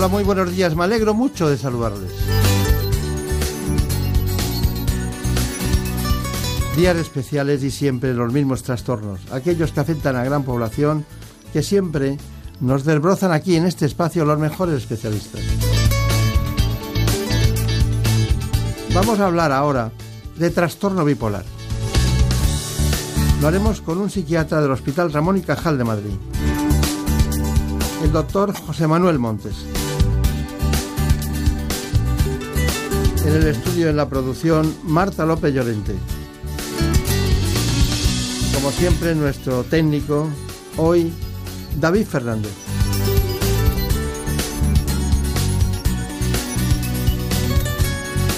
Hola, muy buenos días. Me alegro mucho de saludarles. Días especiales y siempre los mismos trastornos, aquellos que afectan a gran población, que siempre nos desbrozan aquí en este espacio los mejores especialistas. Vamos a hablar ahora de trastorno bipolar. Lo haremos con un psiquiatra del Hospital Ramón y Cajal de Madrid, el doctor José Manuel Montes. En el estudio en la producción, Marta López Llorente. Como siempre, nuestro técnico, hoy, David Fernández.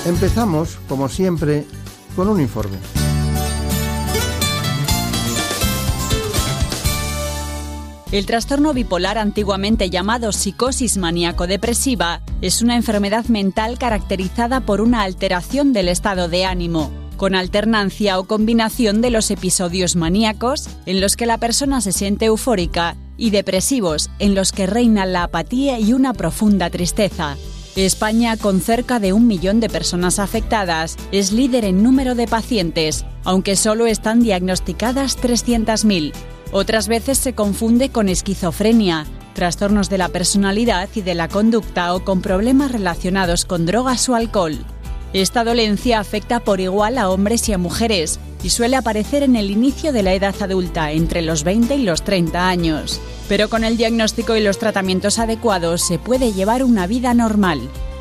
Empezamos, como siempre, con un informe. El trastorno bipolar, antiguamente llamado psicosis maníaco-depresiva, es una enfermedad mental caracterizada por una alteración del estado de ánimo, con alternancia o combinación de los episodios maníacos, en los que la persona se siente eufórica, y depresivos, en los que reina la apatía y una profunda tristeza. España, con cerca de un millón de personas afectadas, es líder en número de pacientes, aunque solo están diagnosticadas 300.000. Otras veces se confunde con esquizofrenia, trastornos de la personalidad y de la conducta o con problemas relacionados con drogas o alcohol. Esta dolencia afecta por igual a hombres y a mujeres y suele aparecer en el inicio de la edad adulta, entre los 20 y los 30 años. Pero con el diagnóstico y los tratamientos adecuados se puede llevar una vida normal.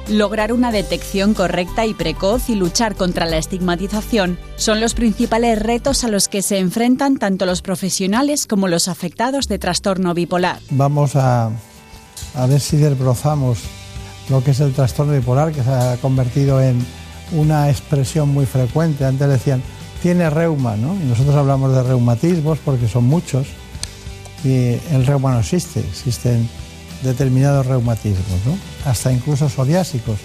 Lograr una detección correcta y precoz y luchar contra la estigmatización son los principales retos a los que se enfrentan tanto los profesionales como los afectados de trastorno bipolar. Vamos a, a ver si desbrozamos lo que es el trastorno bipolar, que se ha convertido en una expresión muy frecuente. Antes decían, tiene reuma, ¿no? Y nosotros hablamos de reumatismos porque son muchos. Y el reuma no existe, existen determinados reumatismos, hasta incluso psoriásicos.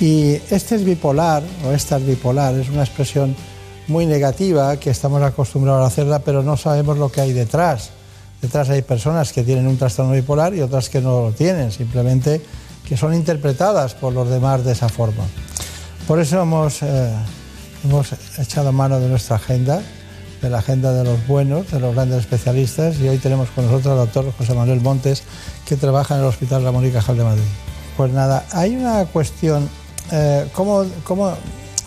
Y este es bipolar, o esta es bipolar, es una expresión muy negativa que estamos acostumbrados a hacerla, pero no sabemos lo que hay detrás. Detrás hay personas que tienen un trastorno bipolar y otras que no lo tienen, simplemente que son interpretadas por los demás de esa forma. Por eso hemos, eh, hemos echado mano de nuestra agenda, de la agenda de los buenos, de los grandes especialistas, y hoy tenemos con nosotros al doctor José Manuel Montes, que trabaja en el Hospital Ramón y Cajal de Madrid. Pues nada, hay una cuestión, eh, ¿cómo, ¿cómo,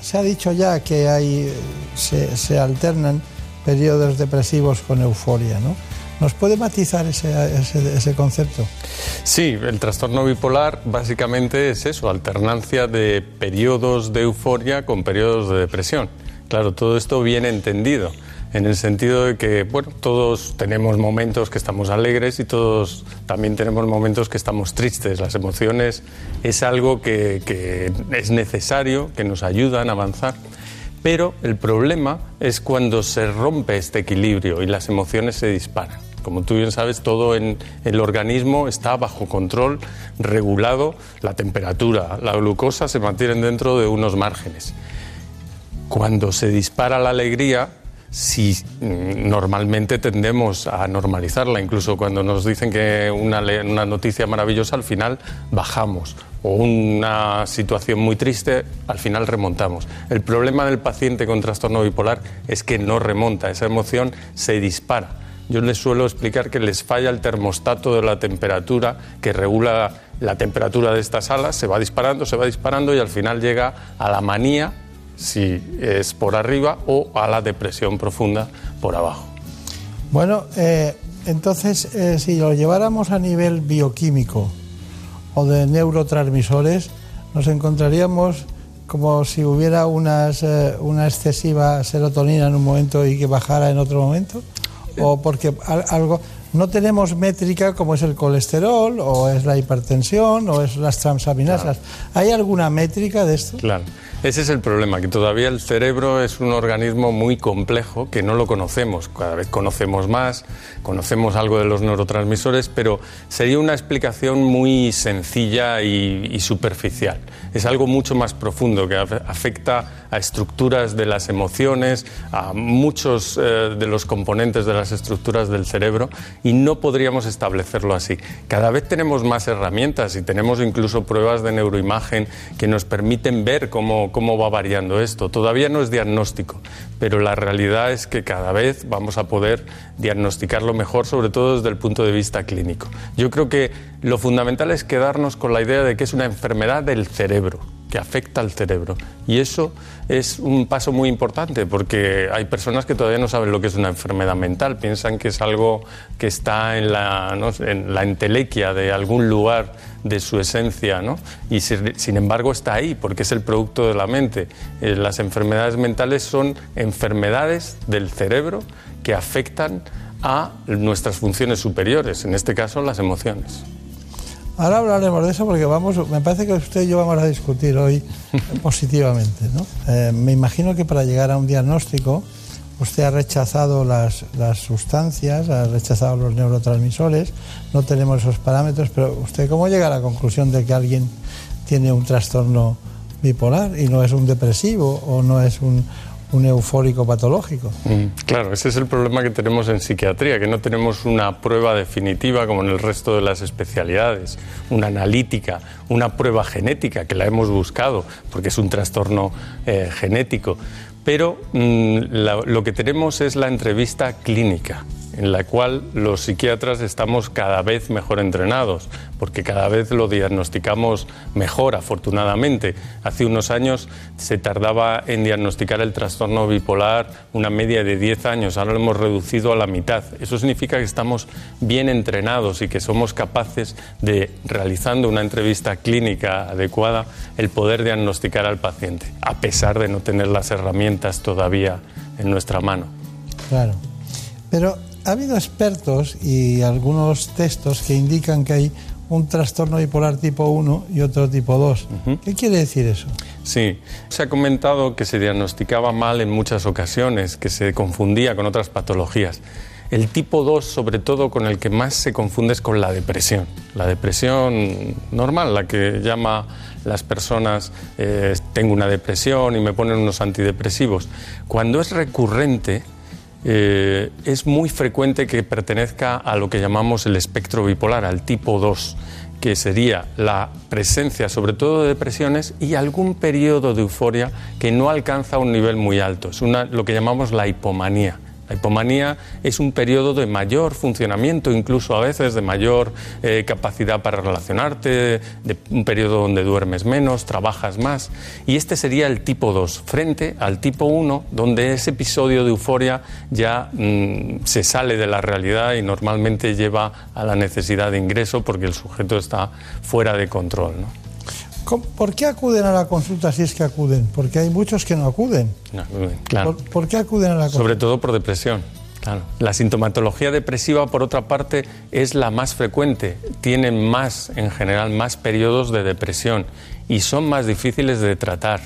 se ha dicho ya que hay, se, alternan periodos depresivos con euforia, ¿no? ¿Nos puede matizar ese, ese, ese, concepto? Sí, el trastorno bipolar básicamente es eso, alternancia de periodos de euforia con periodos de depresión. Claro, todo esto bien entendido en el sentido de que, bueno, todos tenemos momentos que estamos alegres y todos también tenemos momentos que estamos tristes. Las emociones es algo que, que es necesario, que nos ayudan a avanzar. Pero el problema es cuando se rompe este equilibrio y las emociones se disparan. Como tú bien sabes, todo en el organismo está bajo control, regulado, la temperatura, la glucosa se mantienen dentro de unos márgenes. Cuando se dispara la alegría, si normalmente tendemos a normalizarla, incluso cuando nos dicen que una, una, noticia maravillosa al final bajamos o una situación muy triste al final remontamos. El problema del paciente con trastorno bipolar es que no remonta, esa emoción se dispara. Yo les suelo explicar que les falla el termostato de la temperatura que regula la temperatura de esta sala, se va disparando, se va disparando y al final llega a la manía si es por arriba o a la depresión profunda por abajo. Bueno, eh, entonces eh, si lo lleváramos a nivel bioquímico o de neurotransmisores, nos encontraríamos como si hubiera unas, eh, una excesiva serotonina en un momento y que bajara en otro momento, o porque algo no tenemos métrica como es el colesterol o es la hipertensión o es las transaminasas. ¿Hay alguna métrica de esto? Claro. Ese es el problema, que todavía el cerebro es un organismo muy complejo que no lo conocemos. Cada vez conocemos más, conocemos algo de los neurotransmisores, pero sería una explicación muy sencilla y, superficial. Es algo mucho más profundo que afecta a estructuras de las emociones, a muchos eh, de los componentes de las estructuras del cerebro y no podríamos establecerlo así. Cada vez tenemos más herramientas y tenemos incluso pruebas de neuroimagen que nos permiten ver cómo cómo va variando esto. Todavía no es diagnóstico, pero la realidad es que cada vez vamos a poder diagnosticarlo mejor, sobre todo desde el punto de vista clínico. Yo creo que lo fundamental es quedarnos con la idea de que es una enfermedad del cerebro que afecta al cerebro. Y eso es un paso muy importante porque hay personas que todavía no saben lo que es una enfermedad mental, piensan que es algo que está en la, en la entelequia de algún lugar de su esencia, ¿no? y sin embargo está ahí porque es el producto de la mente. Eh, las enfermedades mentales son enfermedades del cerebro que afectan a nuestras funciones superiores, en este caso las emociones. Ahora hablaremos de eso porque vamos, me parece que usted y yo vamos a discutir hoy positivamente. ¿no? Eh, me imagino que para llegar a un diagnóstico usted ha rechazado las, las, sustancias, ha rechazado los neurotransmisores, no tenemos esos parámetros, pero usted cómo llega a la conclusión de que alguien tiene un trastorno bipolar y no es un depresivo o no es un, un eufórico patológico. Mm, claro, ese es el problema que tenemos en psiquiatría, que no tenemos una prueba definitiva como en el resto de las especialidades, una analítica, una prueba genética, que la hemos buscado, porque es un trastorno eh, genético. Pero mm, lo que tenemos es la entrevista clínica en la cual los psiquiatras estamos cada vez mejor entrenados, porque cada vez lo diagnosticamos mejor, afortunadamente. Hace unos años se tardaba en diagnosticar el trastorno bipolar una media de 10 años, ahora lo hemos reducido a la mitad. Eso significa que estamos bien entrenados y que somos capaces de, realizando una entrevista clínica adecuada, el poder diagnosticar al paciente, a pesar de no tener las herramientas todavía en nuestra mano. Claro. Pero ha habido expertos y algunos textos que indican que hay un trastorno bipolar tipo 1 y otro tipo 2. ¿Qué quiere decir eso? Sí, se ha comentado que se diagnosticaba mal en muchas ocasiones, que se confundía con otras patologías. El tipo 2, sobre todo, con el que más se confunde es con la depresión. La depresión normal, la que llama las personas, eh, tengo una depresión y me ponen unos antidepresivos. Cuando es recurrente, eh, es muy frecuente que pertenezca a lo que llamamos el espectro bipolar, al tipo 2, que sería la presencia sobre todo de depresiones y algún periodo de euforia que no alcanza un nivel muy alto. Es lo que llamamos la hipomanía. La hipomanía es un periodo de mayor funcionamiento, incluso a veces de mayor eh, capacidad para relacionarte, un periodo donde duermes menos, trabajas más. Y este sería el tipo 2, frente al tipo 1, donde ese episodio de euforia ya mm, se sale de la realidad y normalmente lleva a la necesidad de ingreso porque el sujeto está fuera de control. ¿Por qué acuden a la consulta si es que acuden? Porque hay muchos que no acuden. claro. ¿Por, qué acuden a la consulta? Sobre todo por depresión. Claro. La sintomatología depresiva, por otra parte, es la más frecuente. Tienen más, en general, más periodos de depresión y son más difíciles de tratar.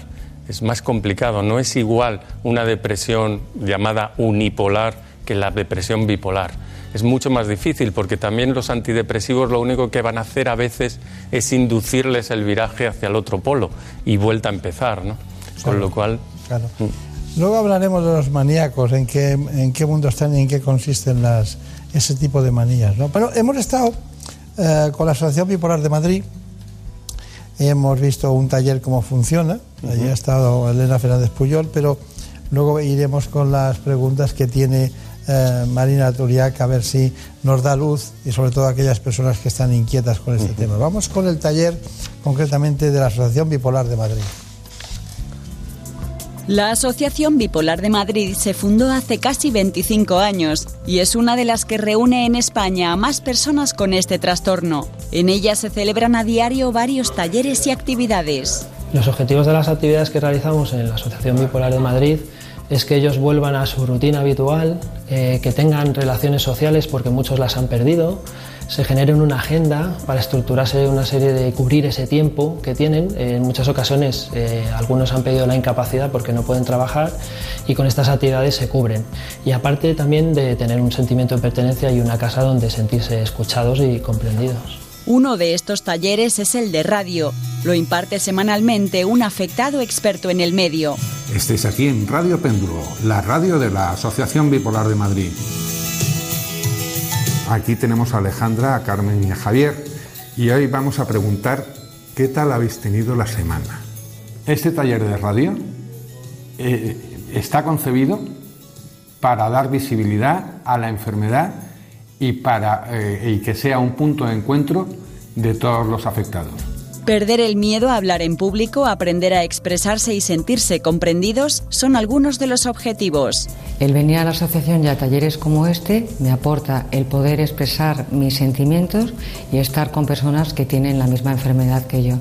Es más complicado. No es igual una depresión llamada unipolar que la depresión bipolar es mucho más difícil porque también los antidepresivos lo único que van a hacer a veces es inducirles el viraje hacia el otro polo y vuelta a empezar, ¿no? Con lo cual... Claro. Mm. Luego hablaremos de los maníacos, en qué, en qué mundo están y en qué consisten las, ese tipo de manías, ¿no? Pero hemos estado eh, con la Asociación Bipolar de Madrid, hemos visto un taller cómo funciona, allí ha estado Elena Fernández Puyol, pero luego iremos con las preguntas que tiene eh, Marina Turiac a ver si nos da luz y sobre todo aquellas personas que están inquietas con este tema. Vamos con el taller concretamente de la Asociación Bipolar de Madrid. La Asociación Bipolar de Madrid se fundó hace casi 25 años y es una de las que reúne en España a más personas con este trastorno. En ella se celebran a diario varios talleres y actividades. Los objetivos de las actividades que realizamos en la Asociación Bipolar de Madrid es que ellos vuelvan a su rutina habitual, eh, que tengan relaciones sociales porque muchos las han perdido, se generen una agenda para estructurarse una serie de cubrir ese tiempo que tienen. En muchas ocasiones eh, algunos han pedido la incapacidad porque no pueden trabajar y con estas actividades se cubren. Y aparte también de tener un sentimiento de pertenencia y una casa donde sentirse escuchados y comprendidos. Uno de estos talleres es el de radio. Lo imparte semanalmente un afectado experto en el medio. Estéis aquí en Radio Péndulo, la radio de la Asociación Bipolar de Madrid. Aquí tenemos a Alejandra, a Carmen y a Javier y hoy vamos a preguntar qué tal habéis tenido la semana. Este taller de radio eh, está concebido para dar visibilidad a la enfermedad y para eh, y que sea un punto de encuentro de todos los afectados. Perder el miedo a hablar en público, aprender a expresarse y sentirse comprendidos son algunos de los objetivos. El venir a la asociación y a talleres como este me aporta el poder expresar mis sentimientos y estar con personas que tienen la misma enfermedad que yo.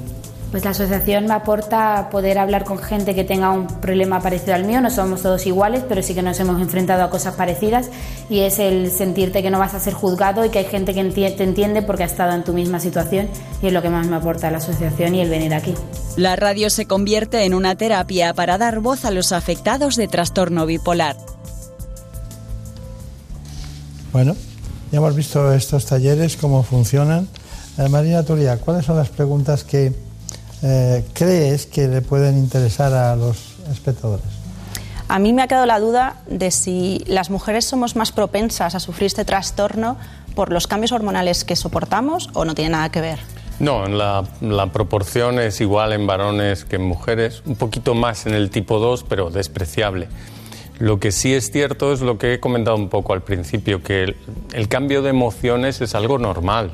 Pues la asociación me aporta poder hablar con gente que tenga un problema parecido al mío. No somos todos iguales, pero sí que nos hemos enfrentado a cosas parecidas y es el sentirte que no vas a ser juzgado y que hay gente que te entiende porque ha estado en tu misma situación y es lo que más me aporta la asociación y el venir aquí. La radio se convierte en una terapia para dar voz a los afectados de trastorno bipolar. Bueno, ya hemos visto estos talleres, cómo funcionan. Eh, Marina Turia, ¿cuáles son las preguntas que eh, crees que le pueden interesar a los espectadores? A mí me ha quedado la duda de si las mujeres somos más propensas a sufrir este trastorno por los cambios hormonales que soportamos o no tiene nada que ver. No, la, la, proporción es igual en varones que en mujeres, un poquito más en el tipo 2, pero despreciable. Lo que sí es cierto es lo que he comentado un poco al principio, que el, el cambio de emociones es algo normal.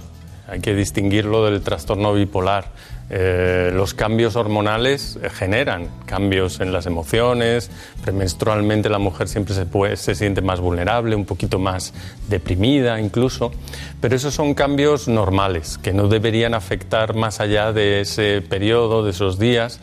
Hay que distinguirlo del trastorno bipolar. Eh, los cambios hormonales generan cambios en las emociones. Premenstrualmente la mujer siempre se, se siente más vulnerable, un poquito más deprimida incluso. Pero esos son cambios normales que no deberían afectar más allá de ese periodo, de esos días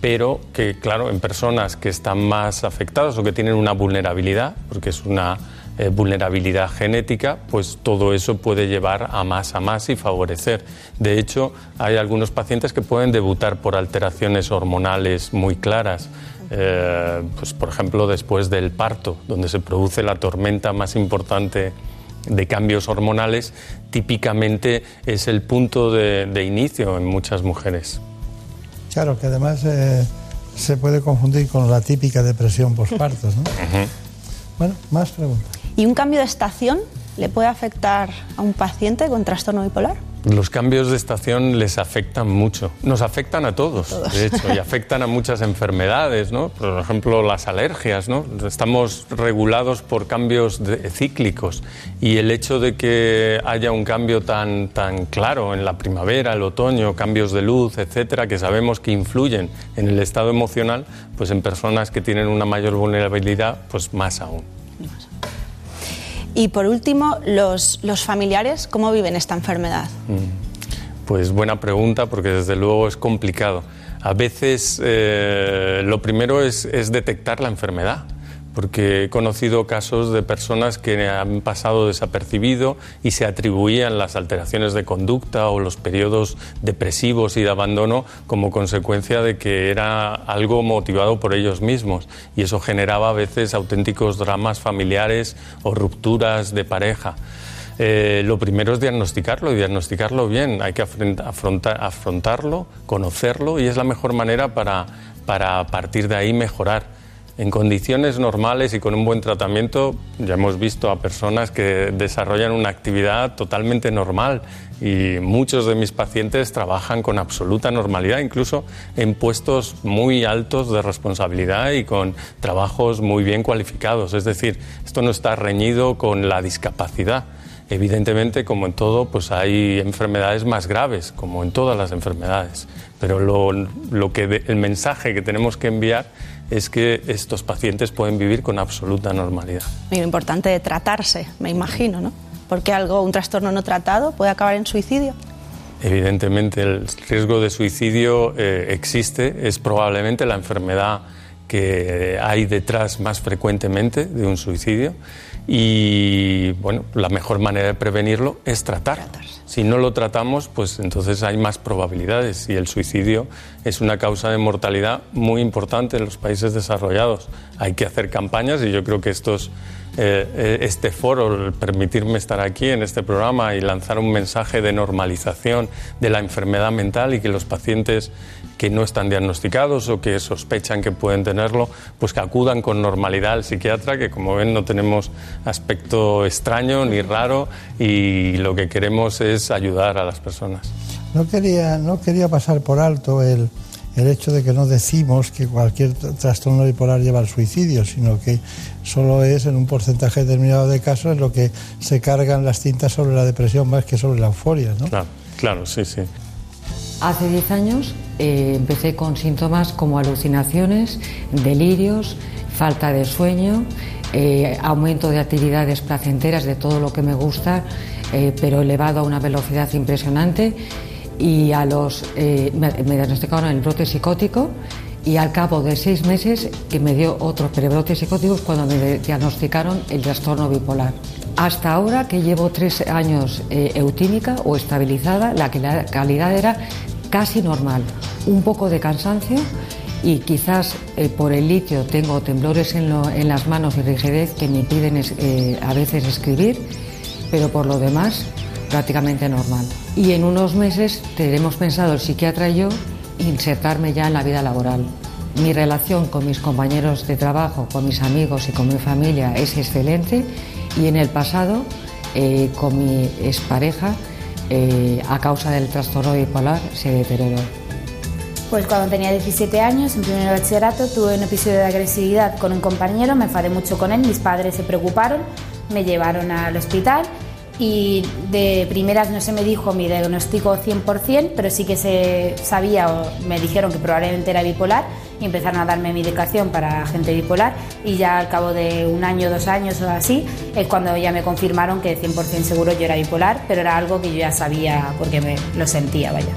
pero que, claro, en personas que están más afectadas o que tienen una vulnerabilidad, porque es una eh, vulnerabilidad genética, pues todo eso puede llevar a más, a más y favorecer. De hecho, hay algunos pacientes que pueden debutar por alteraciones hormonales muy claras. Eh, pues, por ejemplo, después del parto, donde se produce la tormenta más importante de cambios hormonales, típicamente es el punto de, inicio en muchas mujeres. Claro, que además eh, se puede confundir con la típica depresión postparto. ¿no? Bueno, más preguntas. ¿Y un cambio de estación le puede afectar a un paciente con trastorno bipolar? Los cambios de estación les afectan mucho. Nos afectan a todos, de hecho, y afectan a muchas enfermedades, ¿no? Por ejemplo, las alergias, ¿no? Estamos regulados por cambios cíclicos y el hecho de que haya un cambio tan, tan claro en la primavera, el otoño, cambios de luz, etcétera, que sabemos que influyen en el estado emocional, pues en personas que tienen una mayor vulnerabilidad, pues más aún. Y por último, los, familiares, ¿cómo viven esta enfermedad? Mm. Pues buena pregunta, porque desde luego es complicado. A veces eh, lo primero es detectar la enfermedad porque he conocido casos de personas que han pasado desapercibido y se atribuían las alteraciones de conducta o los periodos depresivos y de abandono como consecuencia de que era algo motivado por ellos mismos y eso generaba a veces auténticos dramas familiares o rupturas de pareja. Eh, lo primero es diagnosticarlo y diagnosticarlo bien. Hay que afrontarlo, conocerlo y es la mejor manera para, para a partir de ahí mejorar. En condiciones normales y con un buen tratamiento ya hemos visto a personas que desarrollan una actividad totalmente normal y muchos de mis pacientes trabajan con absoluta normalidad, incluso en puestos muy altos de responsabilidad y con trabajos muy bien cualificados. Es decir, esto no está reñido con la discapacidad. Evidentemente, como en todo, pues hay enfermedades más graves, como en todas las enfermedades. Pero lo, lo que el mensaje que tenemos que enviar es que estos pacientes pueden vivir con absoluta normalidad. Y lo importante de tratarse, me imagino, ¿no? Porque algo, un trastorno no tratado puede acabar en suicidio. Evidentemente, el riesgo de suicidio eh, existe, es probablemente la enfermedad que hay detrás más frecuentemente de un suicidio y bueno, la mejor manera de prevenirlo es tratar. Si no lo tratamos, pues entonces hay más probabilidades y el suicidio es una causa de mortalidad muy importante en los países desarrollados. Hay que hacer campañas y yo creo que estos eh, este foro, permitirme estar aquí en este programa y lanzar un mensaje de normalización de la enfermedad mental y que los pacientes que no están diagnosticados o que sospechan que pueden tenerlo, pues que acudan con normalidad al psiquiatra, que como ven no tenemos aspecto extraño ni raro y lo que queremos es ayudar a las personas. No quería, no quería pasar por alto el, el hecho de que no decimos que cualquier trastorno bipolar lleva al suicidio, sino que solo es en un porcentaje determinado de casos en lo que se cargan las cintas sobre la depresión más que sobre la euforia. ¿no? Claro, claro, sí, sí. Hace 10 años eh, empecé con síntomas como alucinaciones, delirios, falta de sueño, eh, aumento de actividades placenteras de todo lo que me gusta, eh, pero elevado a una velocidad impresionante y a los me, diagnosticaron el brote psicótico y al cabo de seis meses que me dio otro psicótico psicóticos cuando me diagnosticaron el trastorno bipolar. Hasta ahora que llevo tres años eh, eutímica o estabilizada, la calidad era casi normal, un poco de cansancio y quizás eh, por el litio tengo temblores en, las manos y rigidez que me impiden a veces escribir, pero por lo demás prácticamente normal. Y en unos meses tenemos pensado el psiquiatra y yo insertarme ya en la vida laboral. Mi relación con mis compañeros de trabajo, con mis amigos y con mi familia es excelente y en el pasado eh, con mi expareja eh, a causa del trastorno bipolar se deterioró. Pues cuando tenía 17 años, en primer bachillerato, tuve un episodio de agresividad con un compañero, me enfadé mucho con él, mis padres se preocuparon, me llevaron al hospital y de primeras no se me dijo mi diagnóstico 100%, pero sí que se sabía o me dijeron que probablemente era bipolar y empezaron a darme medicación para gente bipolar y ya al cabo de un año, dos años o así es cuando ya me confirmaron que 100% seguro yo era bipolar, pero era algo que yo ya sabía porque me lo sentía, vaya.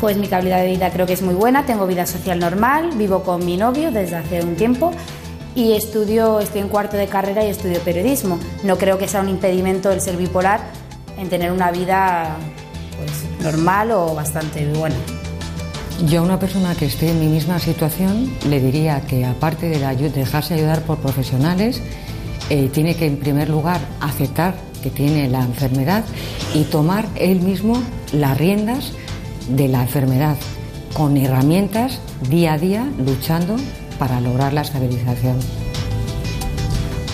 Pues mi calidad de vida creo que es muy buena, tengo vida social normal, vivo con mi novio desde hace un tiempo y estudio, estoy en cuarto de carrera y estudio periodismo. No creo que sea un impedimento el ser bipolar en tener una vida pues, normal o bastante buena. Yo a una persona que esté en mi misma situación le diría que aparte de, dejarse ayudar por profesionales, eh, tiene que en primer lugar aceptar que tiene la enfermedad y tomar él mismo las riendas de la enfermedad con herramientas día a día luchando para lograr la estabilización.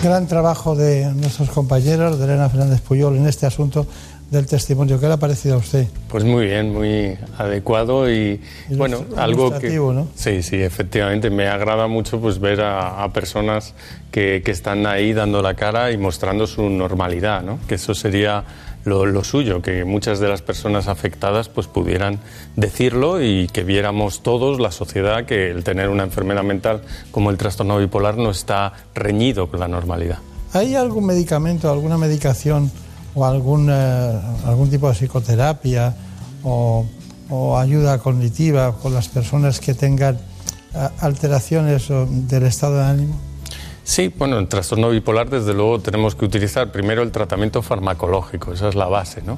Gran trabajo de nuestros compañeros, de Elena Fernández Puyol, en este asunto del testimonio. ¿Qué le ha parecido a usted? Pues muy bien, muy adecuado y, bueno, algo que ¿no? sí, sí, efectivamente me agrada mucho pues ver a, personas que, que, están ahí dando la cara y mostrando su normalidad, ¿no? Que eso sería lo, suyo, que muchas de las personas afectadas pues pudieran decirlo y que viéramos todos, la sociedad, que el tener una enfermedad mental como el trastorno bipolar no está reñido con la normalidad. ¿Hay algún medicamento, alguna medicación o algún, eh, algún tipo de psicoterapia o, o ayuda cognitiva con las personas que tengan eh, alteraciones del estado de ánimo? Sí, bueno, en trastorno bipolar desde luego tenemos que utilizar primero el tratamiento farmacológico, esa es la base, ¿no?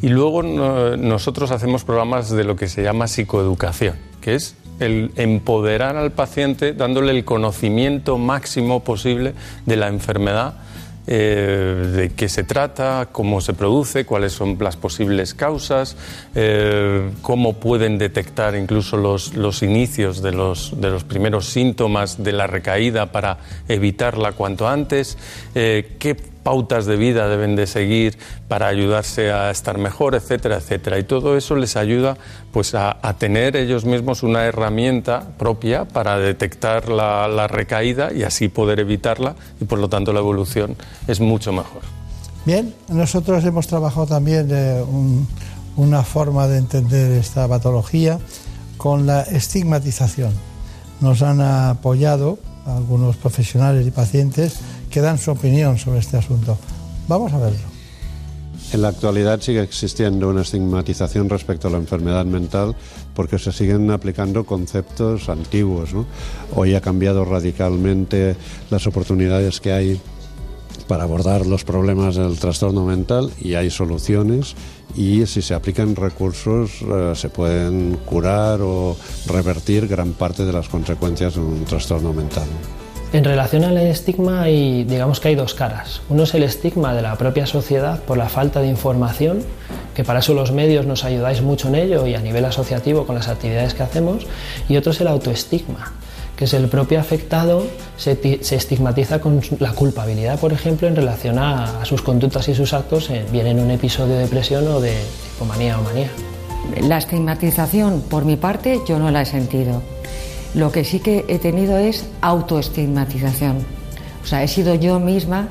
Y luego nosotros hacemos programas de lo que se llama psicoeducación, que es el empoderar al paciente dándole el conocimiento máximo posible de la enfermedad eh, de qué se trata, cómo se produce, cuáles son las posibles causas, eh, cómo pueden detectar incluso los, los inicios de los, de los, primeros síntomas de la recaída para evitarla cuanto antes, eh, qué pautas de vida deben de seguir para ayudarse a estar mejor, etcétera, etcétera. Y todo eso les ayuda pues a, tener ellos mismos una herramienta propia para detectar la, recaída y así poder evitarla y por lo tanto la evolución es mucho mejor. Bien, nosotros hemos trabajado también de una forma de entender esta patología con la estigmatización. Nos han apoyado algunos profesionales y pacientes que dan su opinión sobre este asunto. Vamos a verlo. En la actualidad sigue existiendo una estigmatización respecto a la enfermedad mental porque se siguen aplicando conceptos antiguos. Hoy ha cambiado radicalmente las oportunidades que hay para abordar los problemas del trastorno mental y hay soluciones y si se aplican recursos eh, se pueden curar o revertir gran parte de las consecuencias de un trastorno mental. En relación al estigma, hay, digamos que hay dos caras. Uno es el estigma de la propia sociedad por la falta de información, que para eso los medios nos ayudáis mucho en ello y a nivel asociativo con las actividades que hacemos, y otro es el autoestigma, que es el propio afectado se, estigmatiza con la culpabilidad, por ejemplo, en relación a, sus conductas y sus actos, bien en un episodio de depresión o de hipomanía o manía. La estigmatización, por mi parte, yo no la he sentido lo que sí que he tenido es autoestigmatización. O sea, he sido yo misma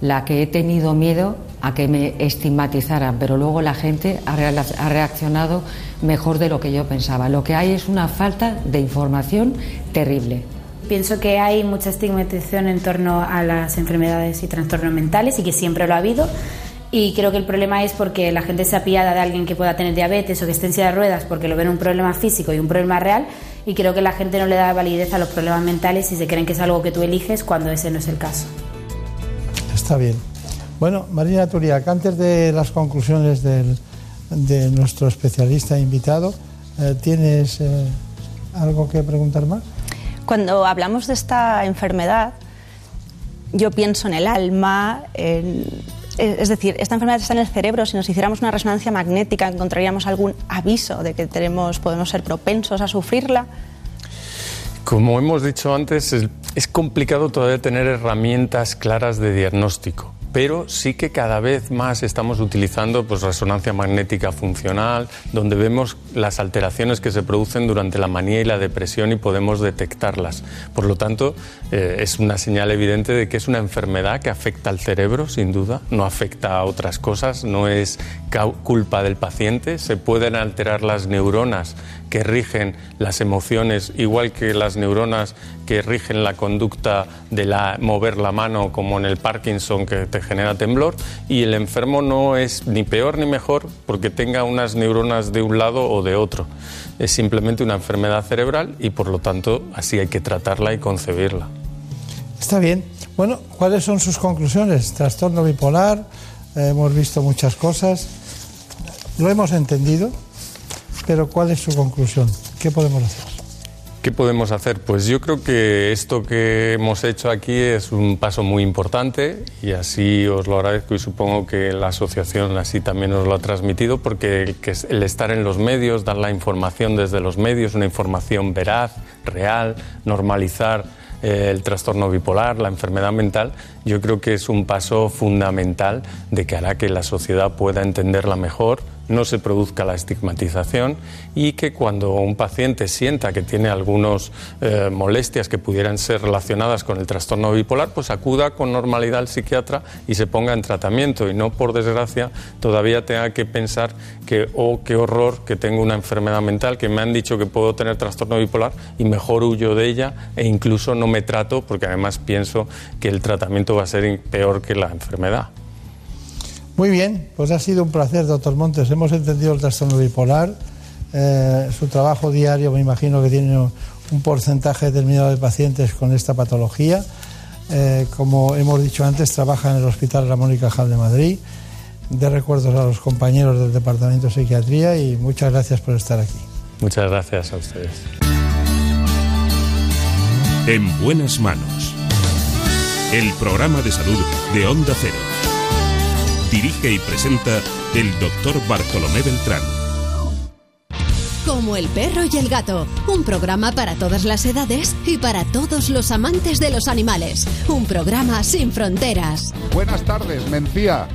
la que he tenido miedo a que me estigmatizaran, pero luego la gente ha reaccionado mejor de lo que yo pensaba. Lo que hay es una falta de información terrible. Pienso que hay mucha estigmatización en torno a las enfermedades y trastornos mentales y que siempre lo ha habido. Y creo que el problema es porque la gente se apiada de alguien que pueda tener diabetes o que esté en silla de ruedas porque lo ven un problema físico y un problema real y creo que la gente no le da validez a los problemas mentales y se creen que es algo que tú eliges cuando ese no es el caso. Está bien. Bueno, Marina Turiac, antes de las conclusiones de nuestro especialista invitado, eh, ¿tienes eh, algo que preguntar más? Cuando hablamos de esta enfermedad, yo pienso en el alma, en es decir, esta enfermedad está en el cerebro. Si nos hiciéramos una resonancia magnética, encontraríamos algún aviso de que tenemos, podemos ser propensos a sufrirla. Como hemos dicho antes, es complicado todavía tener herramientas claras de diagnóstico pero sí que cada vez más estamos utilizando pues, resonancia magnética funcional, donde vemos las alteraciones que se producen durante la manía y la depresión y podemos detectarlas. Por lo tanto, eh, es una señal evidente de que es una enfermedad que afecta al cerebro, sin duda, no afecta a otras cosas, no es culpa del paciente, se pueden alterar las neuronas que rigen las emociones, igual que las neuronas que rigen la conducta de la, mover la mano, como en el Parkinson que te genera temblor, y el enfermo no es ni peor ni mejor porque tenga unas neuronas de un lado o de otro. Es simplemente una enfermedad cerebral y por lo tanto así hay que tratarla y concebirla. Está bien. Bueno, ¿cuáles son sus conclusiones? Trastorno bipolar, eh, hemos visto muchas cosas, lo hemos entendido, pero ¿cuál es su conclusión? ¿Qué podemos hacer? ¿Qué podemos hacer? Pues yo creo que esto que hemos hecho aquí es un paso muy importante y así os lo agradezco y supongo que la asociación así también os lo ha transmitido porque el estar en los medios, dar la información desde los medios, una información veraz, real, normalizar eh, el trastorno bipolar, la enfermedad mental, yo creo que es un paso fundamental de que hará que la sociedad pueda entenderla mejor, no se produzca la estigmatización y que cuando un paciente sienta que tiene algunas eh, molestias que pudieran ser relacionadas con el trastorno bipolar, pues acuda con normalidad al psiquiatra y se ponga en tratamiento y no, por desgracia, todavía tenga que pensar que, oh, qué horror, que tengo una enfermedad mental, que me han dicho que puedo tener trastorno bipolar y mejor huyo de ella e incluso no me trato porque además pienso que el tratamiento va a ser peor que la enfermedad. Muy bien, pues ha sido un placer, doctor Montes. Hemos entendido el trastorno bipolar. Eh, su trabajo diario, me imagino que tiene un porcentaje determinado de pacientes con esta patología. Eh, como hemos dicho antes, trabaja en el Hospital Ramón y Cajal de Madrid. De recuerdos a los compañeros del Departamento de Psiquiatría y muchas gracias por estar aquí. Muchas gracias a ustedes. En buenas manos. El programa de salud de Onda Cero. Dirige y presenta el doctor Bartolomé Beltrán. Como el perro y el gato, un programa para todas las edades y para todos los amantes de los animales. Un programa sin fronteras. Buenas tardes, Mencía.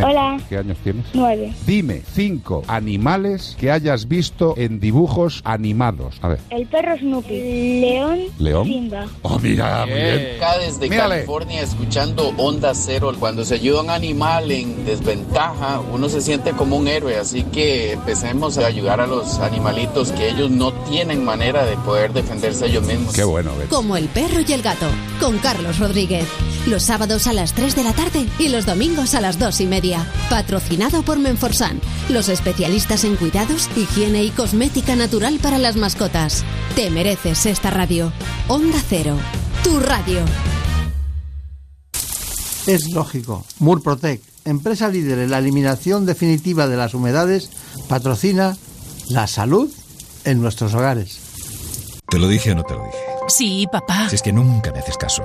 Hola. ¿Qué años tienes? Nueve. Dime cinco animales que hayas visto en dibujos animados. A ver. El perro Snoopy. León. León. Simba. Oh, mira, bien. Acá desde California escuchando Onda Cero. Cuando se ayuda a un animal en desventaja, uno se siente como un héroe. Así que empecemos a ayudar a los animalitos que ellos no tienen manera de poder defenderse ellos mismos. Qué bueno. Como el perro y el gato. Con Carlos Rodríguez. Los sábados a las 3 de la tarde y los domingos a las 2 y media Media, patrocinado por Menforsan, los especialistas en cuidados, higiene y cosmética natural para las mascotas. Te mereces esta radio. Onda Cero, tu radio. Es lógico. Murprotec, empresa líder en la eliminación definitiva de las humedades, patrocina la salud en nuestros hogares. ¿Te lo dije o no te lo dije? Sí, papá. Si es que nunca me haces caso.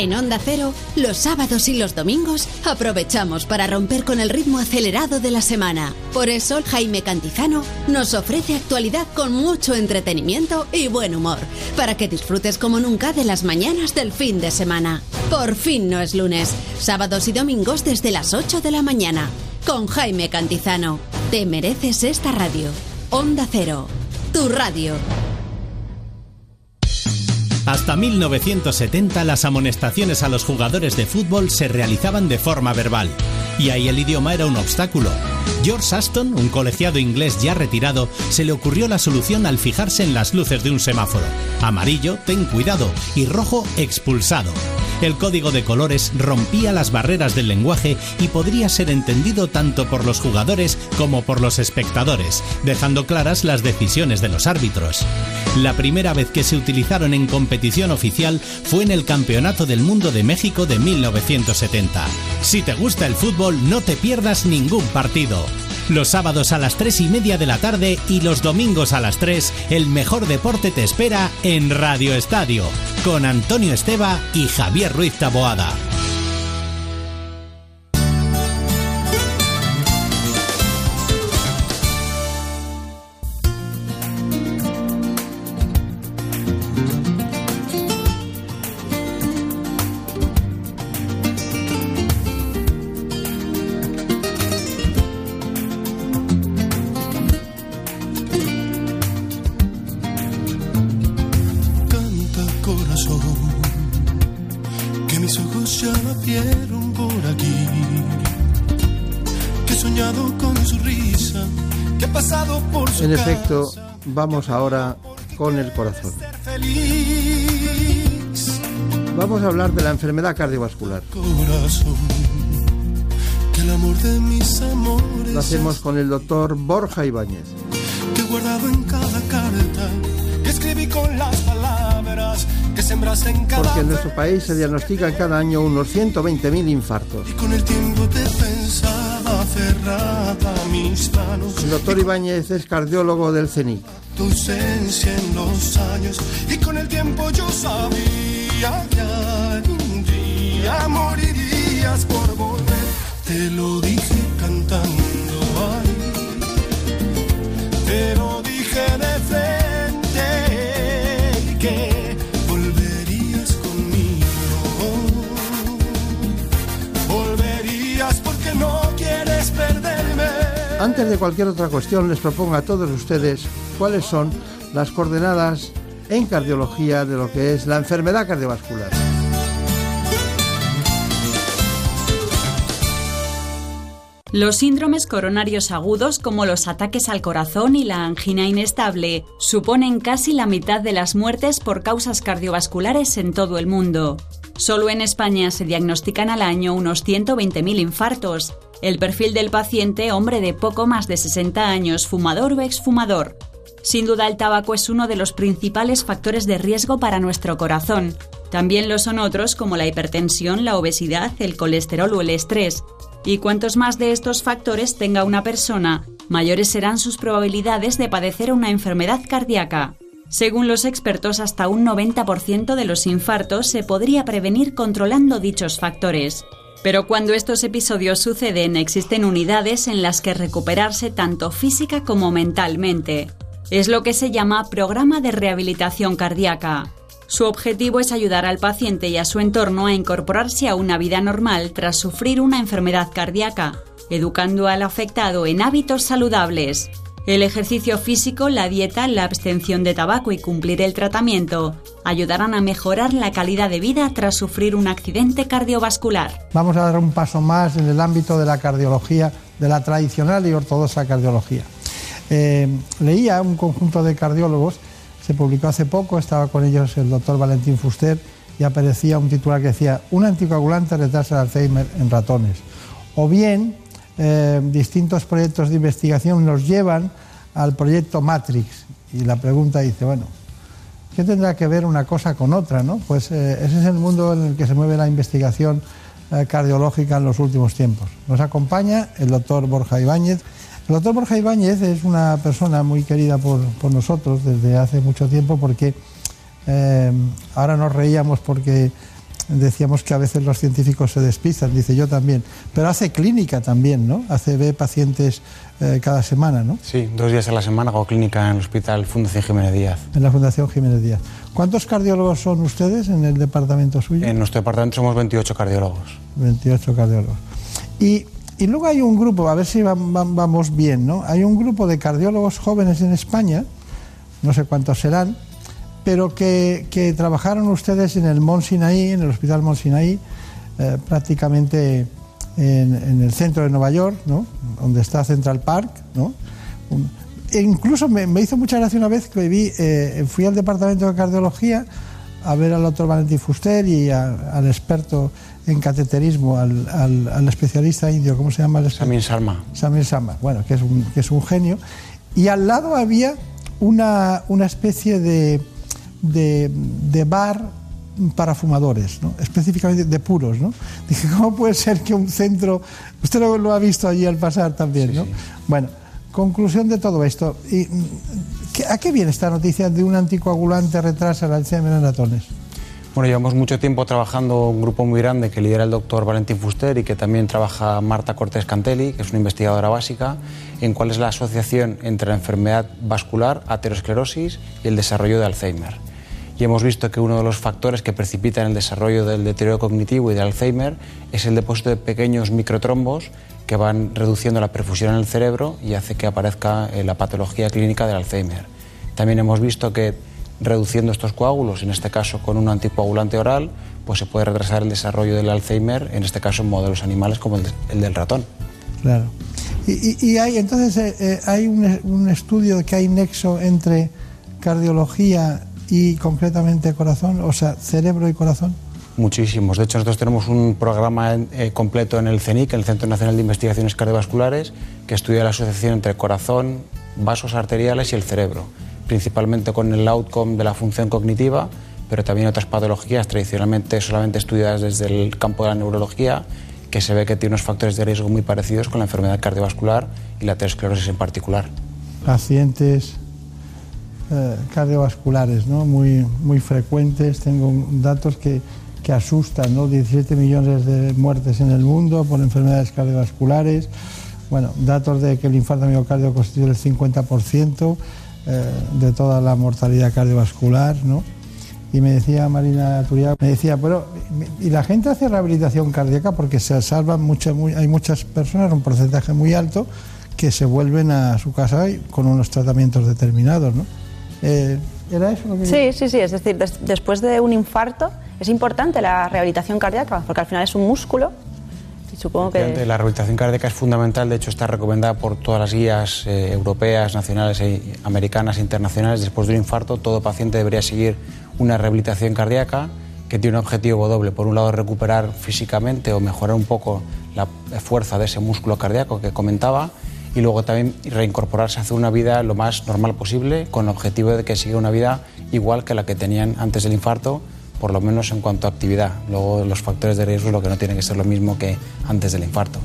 En Onda Cero, los sábados y los domingos aprovechamos para romper con el ritmo acelerado de la semana. Por eso, Jaime Cantizano nos ofrece actualidad con mucho entretenimiento y buen humor, para que disfrutes como nunca de las mañanas del fin de semana. Por fin no es lunes, sábados y domingos desde las 8 de la mañana. Con Jaime Cantizano. Te mereces esta radio. Onda Cero, tu radio. Hasta 1970 las amonestaciones a los jugadores de fútbol se realizaban de forma verbal, y ahí el idioma era un obstáculo. George Aston, un colegiado inglés ya retirado, se le ocurrió la solución al fijarse en las luces de un semáforo. Amarillo, ten cuidado, y rojo, expulsado. El código de colores rompía las barreras del lenguaje y podría ser entendido tanto por los jugadores como por los espectadores, dejando claras las decisiones de los árbitros. La primera vez que se utilizaron en competición oficial fue en el Campeonato del Mundo de México de 1970. Si te gusta el fútbol, no te pierdas ningún partido. Los sábados a las 3 y media de la tarde y los domingos a las 3, el mejor deporte te espera en Radio Estadio, con Antonio Esteba y Javier Ruiz Taboada. Vamos ahora con el corazón. Vamos a hablar de la enfermedad cardiovascular. Lo hacemos con el doctor Borja Ibáñez. Porque en nuestro país se diagnostican cada año unos 120.000 infartos. Con el tiempo te pensaba cerrada mis manos. El doctor Ibáñez es cardiólogo del CENIC. En los años. Y con el tiempo yo sabía que algún día morirías por volver. Te lo dije cantando Antes de cualquier otra cuestión, les propongo a todos ustedes cuáles son las coordenadas en cardiología de lo que es la enfermedad cardiovascular. Los síndromes coronarios agudos, como los ataques al corazón y la angina inestable, suponen casi la mitad de las muertes por causas cardiovasculares en todo el mundo. Solo en España se diagnostican al año unos 120.000 infartos. El perfil del paciente, hombre de poco más de 60 años, fumador o exfumador. Sin duda el tabaco es uno de los principales factores de riesgo para nuestro corazón. También lo son otros como la hipertensión, la obesidad, el colesterol o el estrés. Y cuantos más de estos factores tenga una persona, mayores serán sus probabilidades de padecer una enfermedad cardíaca. Según los expertos, hasta un 90% de los infartos se podría prevenir controlando dichos factores. Pero cuando estos episodios suceden, existen unidades en las que recuperarse tanto física como mentalmente. Es lo que se llama programa de rehabilitación cardíaca. Su objetivo es ayudar al paciente y a su entorno a incorporarse a una vida normal tras sufrir una enfermedad cardíaca, educando al afectado en hábitos saludables. El ejercicio físico, la dieta, la abstención de tabaco y cumplir el tratamiento ayudarán a mejorar la calidad de vida tras sufrir un accidente cardiovascular. Vamos a dar un paso más en el ámbito de la cardiología, de la tradicional y ortodoxa cardiología. Eh, leía un conjunto de cardiólogos, se publicó hace poco, estaba con ellos el doctor Valentín Fuster y aparecía un titular que decía, un anticoagulante retrasa el Alzheimer en ratones. O bien, eh, distintos proyectos de investigación nos llevan al proyecto Matrix. Y la pregunta dice, bueno, ¿qué tendrá que ver una cosa con otra? ¿no? Pues eh, ese es el mundo en el que se mueve la investigación eh, cardiológica en los últimos tiempos. Nos acompaña el doctor Borja Ibáñez. El doctor Borja Ibáñez es una persona muy querida por, por nosotros desde hace mucho tiempo porque ahora nos reíamos porque decíamos que a veces los científicos se despistan, dice yo también, pero hace clínica también, ¿no? Hace ve pacientes eh, cada semana, ¿no? Sí, dos días a la semana hago clínica en el Hospital Fundación Jiménez Díaz. En la Fundación Jiménez Díaz. ¿Cuántos cardiólogos son ustedes en el departamento suyo? En nuestro departamento somos 28 cardiólogos. 28 cardiólogos. Y, y luego hay un grupo, a ver si vamos bien, ¿no? Hay un grupo de cardiólogos jóvenes en España, no sé cuántos serán, pero que, trabajaron ustedes en el Mont Sinaí, en el Hospital Mont Sinaí, eh, prácticamente en, el centro de Nueva York, ¿no? donde está Central Park. ¿no? e incluso me, hizo mucha gracia una vez que vi, eh, fui al departamento de cardiología a ver al doctor Valentín Fuster y al experto en cateterismo, al, especialista indio, ¿cómo se llama? Samir Sharma. Samir Sharma, bueno, que es un, que es un genio. Y al lado había una, una especie de, de, bar para fumadores, ¿no? específicamente de puros. ¿no? Dije, ¿cómo puede ser que un centro... Usted lo, ha visto allí al pasar también, ¿no? Bueno, conclusión de todo esto. ¿Y, ¿A qué viene esta noticia de un anticoagulante retrasa el Alzheimer en ratones? Bueno, llevamos mucho tiempo trabajando un grupo muy grande que lidera el doctor Valentín Fuster y que también trabaja Marta Cortés Cantelli, que es una investigadora básica, en cuál es la asociación entre la enfermedad vascular, aterosclerosis y el desarrollo de Alzheimer y hemos visto que uno de los factores que precipitan el desarrollo del deterioro cognitivo y del Alzheimer es el depósito de pequeños microtrombos que van reduciendo la perfusión en el cerebro y hace que aparezca eh, la patología clínica del Alzheimer. También hemos visto que reduciendo estos coágulos, en este caso con un anticoagulante oral, pues se puede retrasar el desarrollo del Alzheimer, en este caso en modelos animales como el, del ratón. Claro. Y, hay entonces eh, eh, hay un, un estudio que hay nexo entre cardiología y concretamente corazón, o sea, cerebro y corazón? Muchísimos. De hecho, nosotros tenemos un programa eh, completo en el CENIC, el Centro Nacional de Investigaciones Cardiovasculares, que estudia la asociación entre corazón, vasos arteriales y el cerebro, principalmente con el outcome de la función cognitiva, pero también otras patologías tradicionalmente solamente estudiadas desde el campo de la neurología, que se ve que tiene unos factores de riesgo muy parecidos con la enfermedad cardiovascular y la aterosclerosis en particular. Pacientes eh, cardiovasculares ¿no? muy, muy frecuentes. Tengo datos que, asustan, ¿no? 17 millones de muertes en el mundo por enfermedades cardiovasculares. Bueno, datos de que el infarto miocardio constituye el 50% eh, de toda la mortalidad cardiovascular. Y me decía Marina Turia, me decía, pero y la gente hace rehabilitación cardíaca porque se salvan muchas, hay muchas personas, un porcentaje muy alto, que se vuelven a su casa con unos tratamientos determinados. Eh, ¿Era eso lo que Sí, sí, sí. Es decir, después de un infarto es importante la rehabilitación cardíaca porque al final es un músculo. Y supongo que... La rehabilitación cardíaca es fundamental. De hecho, está recomendada por todas las guías eh, europeas, nacionales, e americanas e internacionales. Después de un infarto, todo paciente debería seguir una rehabilitación cardíaca que tiene un objetivo doble. Por un lado, recuperar físicamente o mejorar un poco la fuerza de ese músculo cardíaco que comentaba y luego también reincorporarse a hacer una vida lo más normal posible con el objetivo de que siga una vida igual que la que tenían antes del infarto, por lo menos en cuanto a actividad. Luego los factores de riesgo lo que no tienen que ser lo mismo que antes del infarto.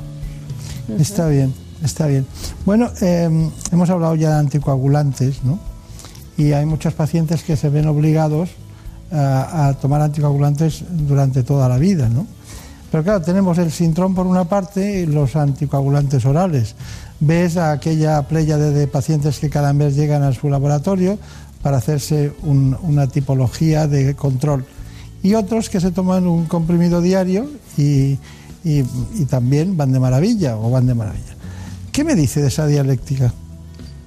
Está bien, está bien. Bueno, em, hemos hablado ya de anticoagulantes, ¿no? Y hay muchos pacientes que se ven obligados a, a tomar anticoagulantes durante toda la vida, ¿no? Pero claro, tenemos el sintrón por una parte y los anticoagulantes orales ves a aquella playa de, pacientes que cada mes llegan a su laboratorio para hacerse una tipología de control. Y otros que se toman un comprimido diario y, también van de maravilla o van de maravilla. ¿Qué me dice de esa dialéctica?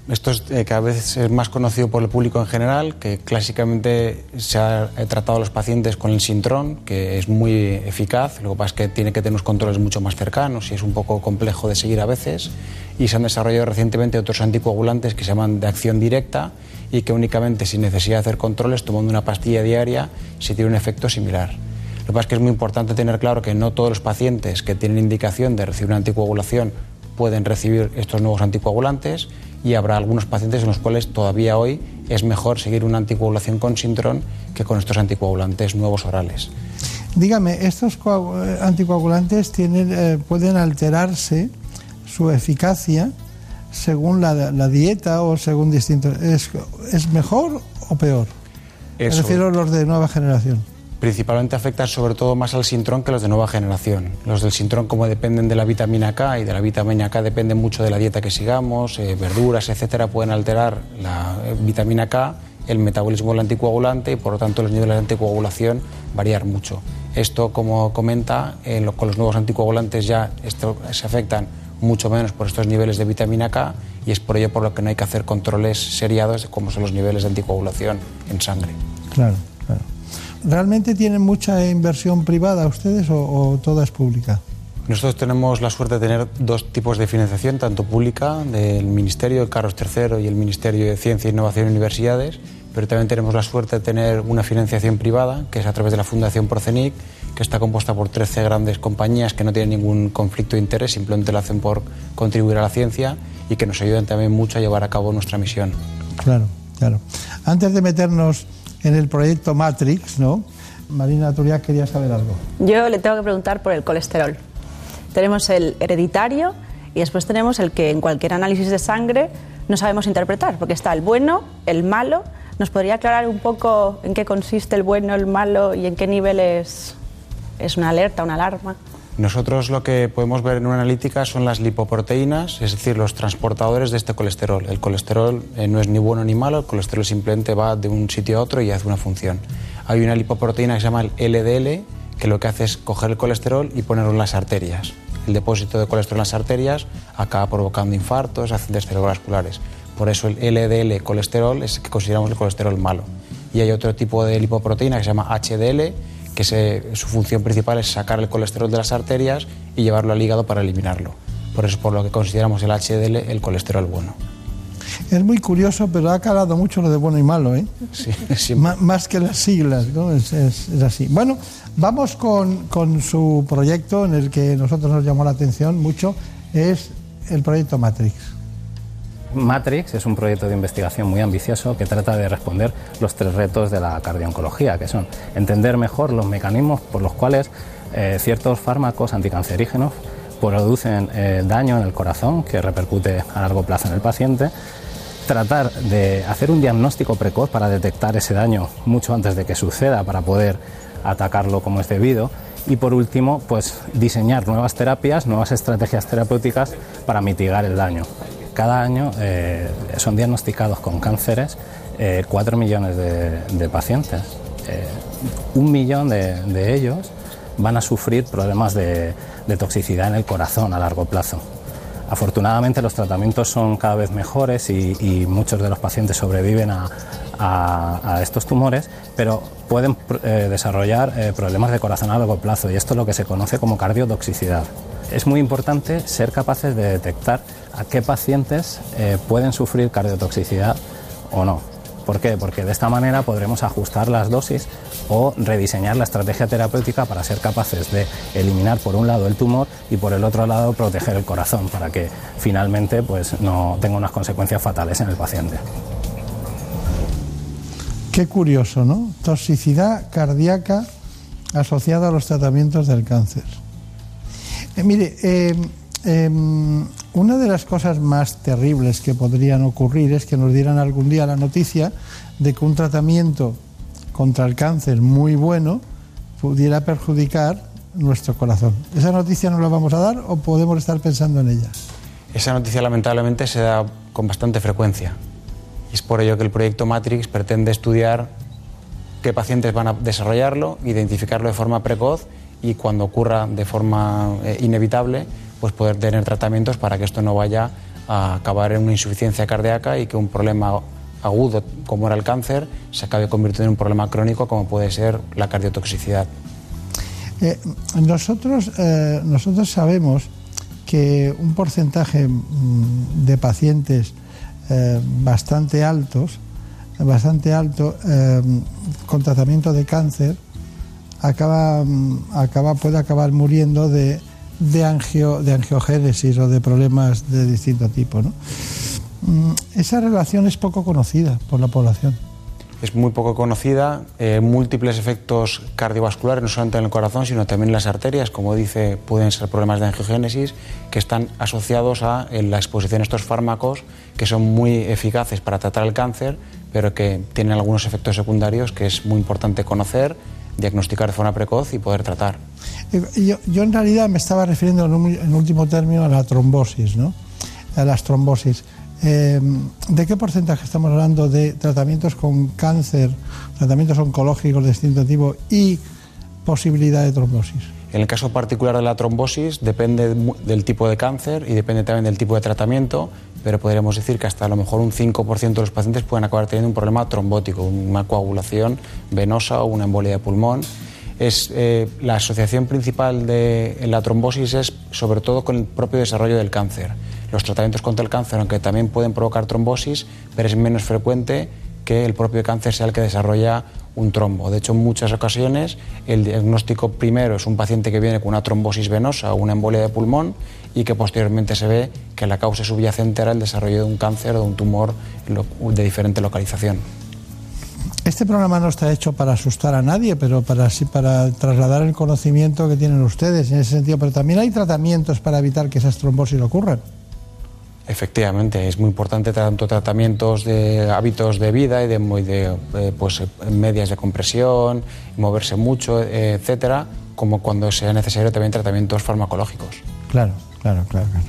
Esto es eh, cada vez es más conocido por el público en general, que clásicamente se ha eh, tratado a los pacientes con el Sintrón, que es muy eficaz, lo que pasa es que tiene que tener unos controles mucho más cercanos y es un poco complejo de seguir a veces. Y se han desarrollado recientemente otros anticoagulantes que se llaman de acción directa y que únicamente sin necesidad de hacer controles, tomando una pastilla diaria, se tiene un efecto similar. Lo que pasa es que es muy importante tener claro que no todos los pacientes que tienen indicación de recibir una anticoagulación pueden recibir estos nuevos anticoagulantes y habrá algunos pacientes en los cuales todavía hoy es mejor seguir una anticoagulación con Sintrón que con estos anticoagulantes nuevos orales. Dígame, ¿estos anticoagulantes tienen, eh, pueden alterarse su eficacia según la, la dieta o según distintos... ¿Es, ¿Es, mejor o peor? Eso. Me refiero a los de nueva generación principalmente afectan sobre todo más al sintrón que los de nueva generación. Los del sintrón, como dependen de la vitamina K y de la vitamina K dependen mucho de la dieta que sigamos, eh, verduras, etcétera, pueden alterar la eh, vitamina K, el metabolismo del anticoagulante y por lo tanto los niveles de anticoagulación variar mucho. Esto, como comenta, con los nuevos anticoagulantes ya esto, se afectan mucho menos por estos niveles de vitamina K y es por ello por lo que no hay que hacer controles seriados como son los niveles de anticoagulación en sangre. Claro. ¿Realmente tienen mucha inversión privada ustedes o, o, toda es pública? Nosotros tenemos la suerte de tener dos tipos de financiación, tanto pública del Ministerio de Carlos III y el Ministerio de Ciencia, Innovación y Universidades, pero también tenemos la suerte de tener una financiación privada, que es a través de la Fundación Procenic, que está compuesta por 13 grandes compañías que no tienen ningún conflicto de interés, simplemente lo hacen por contribuir a la ciencia y que nos ayudan también mucho a llevar a cabo nuestra misión. Claro, claro. Antes de meternos en el proyecto Matrix, ¿no? Marina Turiak quería saber algo. Yo le tengo que preguntar por el colesterol. Tenemos el hereditario y después tenemos el que en cualquier análisis de sangre no sabemos interpretar, porque está el bueno, el malo. ¿Nos podría aclarar un poco en qué consiste el bueno, el malo y en qué niveles es una alerta, una alarma? Nosotros lo que podemos ver en una analítica son las lipoproteínas, es decir, los transportadores de este colesterol. El colesterol eh, no es ni bueno ni malo, el colesterol simplemente va de un sitio a otro y hace una función. Hay una lipoproteína que se llama el LDL, que lo que hace es coger el colesterol y ponerlo en las arterias. El depósito de colesterol en las arterias acaba provocando infartos, accidentes cerebrovasculares. Por eso el LDL colesterol es el que consideramos el colesterol malo. Y hay otro tipo de lipoproteína que se llama HDL, que se, su función principal es sacar el colesterol de las arterias y llevarlo al hígado para eliminarlo. Por eso por lo que consideramos el HDL el colesterol bueno. Es muy curioso, pero ha calado mucho lo de bueno y malo, ¿eh? Sí, sí. más que las siglas, ¿no? Es, es, es así. Bueno, vamos con, con, su proyecto en el que nosotros nos llamó la atención mucho, es el proyecto Matrix. Matrix es un proyecto de investigación muy ambicioso que trata de responder los tres retos de la cardiooncología, que son entender mejor los mecanismos por los cuales eh, ciertos fármacos anticancerígenos producen eh, daño en el corazón que repercute a largo plazo en el paciente, tratar de hacer un diagnóstico precoz para detectar ese daño mucho antes de que suceda para poder atacarlo como es debido. Y por último pues diseñar nuevas terapias, nuevas estrategias terapéuticas para mitigar el daño cada año eh, son diagnosticados con cánceres eh, 4 millones de, pacientes. Eh, un millón de, ellos van a sufrir problemas de, toxicidad en el corazón a largo plazo. Afortunadamente los tratamientos son cada vez mejores y, muchos de los pacientes sobreviven a, estos tumores, pero pueden eh, desarrollar problemas de corazón a largo plazo y esto es lo que se conoce como cardiotoxicidad. Es muy importante ser capaces de detectar a qué pacientes eh, pueden sufrir cardiotoxicidad o no. ¿Por qué? Porque de esta manera podremos ajustar las dosis o rediseñar la estrategia terapéutica para ser capaces de eliminar por un lado el tumor y por el otro lado proteger el corazón para que finalmente pues, no tenga unas consecuencias fatales en el paciente. Qué curioso, ¿no? Toxicidad cardíaca asociada a los tratamientos del cáncer. Eh, mire, eh, eh, una de las cosas más terribles que podrían ocurrir es que nos dieran algún día la noticia de que un tratamiento contra el cáncer muy bueno pudiera perjudicar nuestro corazón. ¿Esa noticia no la vamos a dar o podemos estar pensando en ella? Esa noticia lamentablemente se da con bastante frecuencia. Y es por ello que el proyecto Matrix pretende estudiar qué pacientes van a desarrollarlo, identificarlo de forma precoz y cuando ocurra de forma eh, inevitable, pues poder tener tratamientos para que esto no vaya a acabar en una insuficiencia cardíaca y que un problema agudo como era el cáncer se acabe convirtiendo en un problema crónico como puede ser la cardiotoxicidad. Eh, nosotros, eh, nosotros sabemos que un porcentaje mm, de pacientes bastante altos, bastante alto, con tratamiento de cáncer, acaba, mm, acaba, puede acabar muriendo de, de, angio, de angiogénesis o de problemas de distinto tipo. ¿no? Mm, Esa relación es poco conocida por la población. Es muy poco conocida, eh, múltiples efectos cardiovasculares, no solamente en el corazón, sino también en las arterias, como dice, pueden ser problemas de angiogénesis que están asociados a la exposición a estos fármacos que son muy eficaces para tratar el cáncer, pero que tienen algunos efectos secundarios que es muy importante conocer, diagnosticar de forma precoz y poder tratar. Yo, en realidad me estaba refiriendo en, último término a la trombosis, ¿no? A las trombosis. Eh, ¿De qué porcentaje estamos hablando de tratamientos con cáncer, tratamientos oncológicos de distinto tipo y posibilidad de trombosis? En el caso particular de la trombosis depende del tipo de cáncer y depende también del tipo de tratamiento, pero podríamos decir que hasta a lo mejor un 5% de los pacientes pueden acabar teniendo un problema trombótico, una coagulación venosa o una embolia de pulmón. Es, eh, la asociación principal de la trombosis es sobre todo con el propio desarrollo del cáncer. Los tratamientos contra el cáncer, aunque también pueden provocar trombosis, pero es menos frecuente que el propio cáncer sea el que desarrolla un trombo. De hecho, en muchas ocasiones el diagnóstico primero es un paciente que viene con una trombosis venosa o una embolia de pulmón y que posteriormente se ve que la causa subyacente era el desarrollo de un cáncer o de un tumor de diferente localización. Este programa no está hecho para asustar a nadie, pero para, sí, para trasladar el conocimiento que tienen ustedes en ese sentido. Pero también hay tratamientos para evitar que esas trombosis ocurran. Efectivamente, es muy importante tanto tratamientos de hábitos de vida y de, muy de, eh, pues, medias de compresión, moverse mucho, eh, etcétera, como cuando sea necesario también tratamientos farmacológicos. Claro, claro, claro. claro.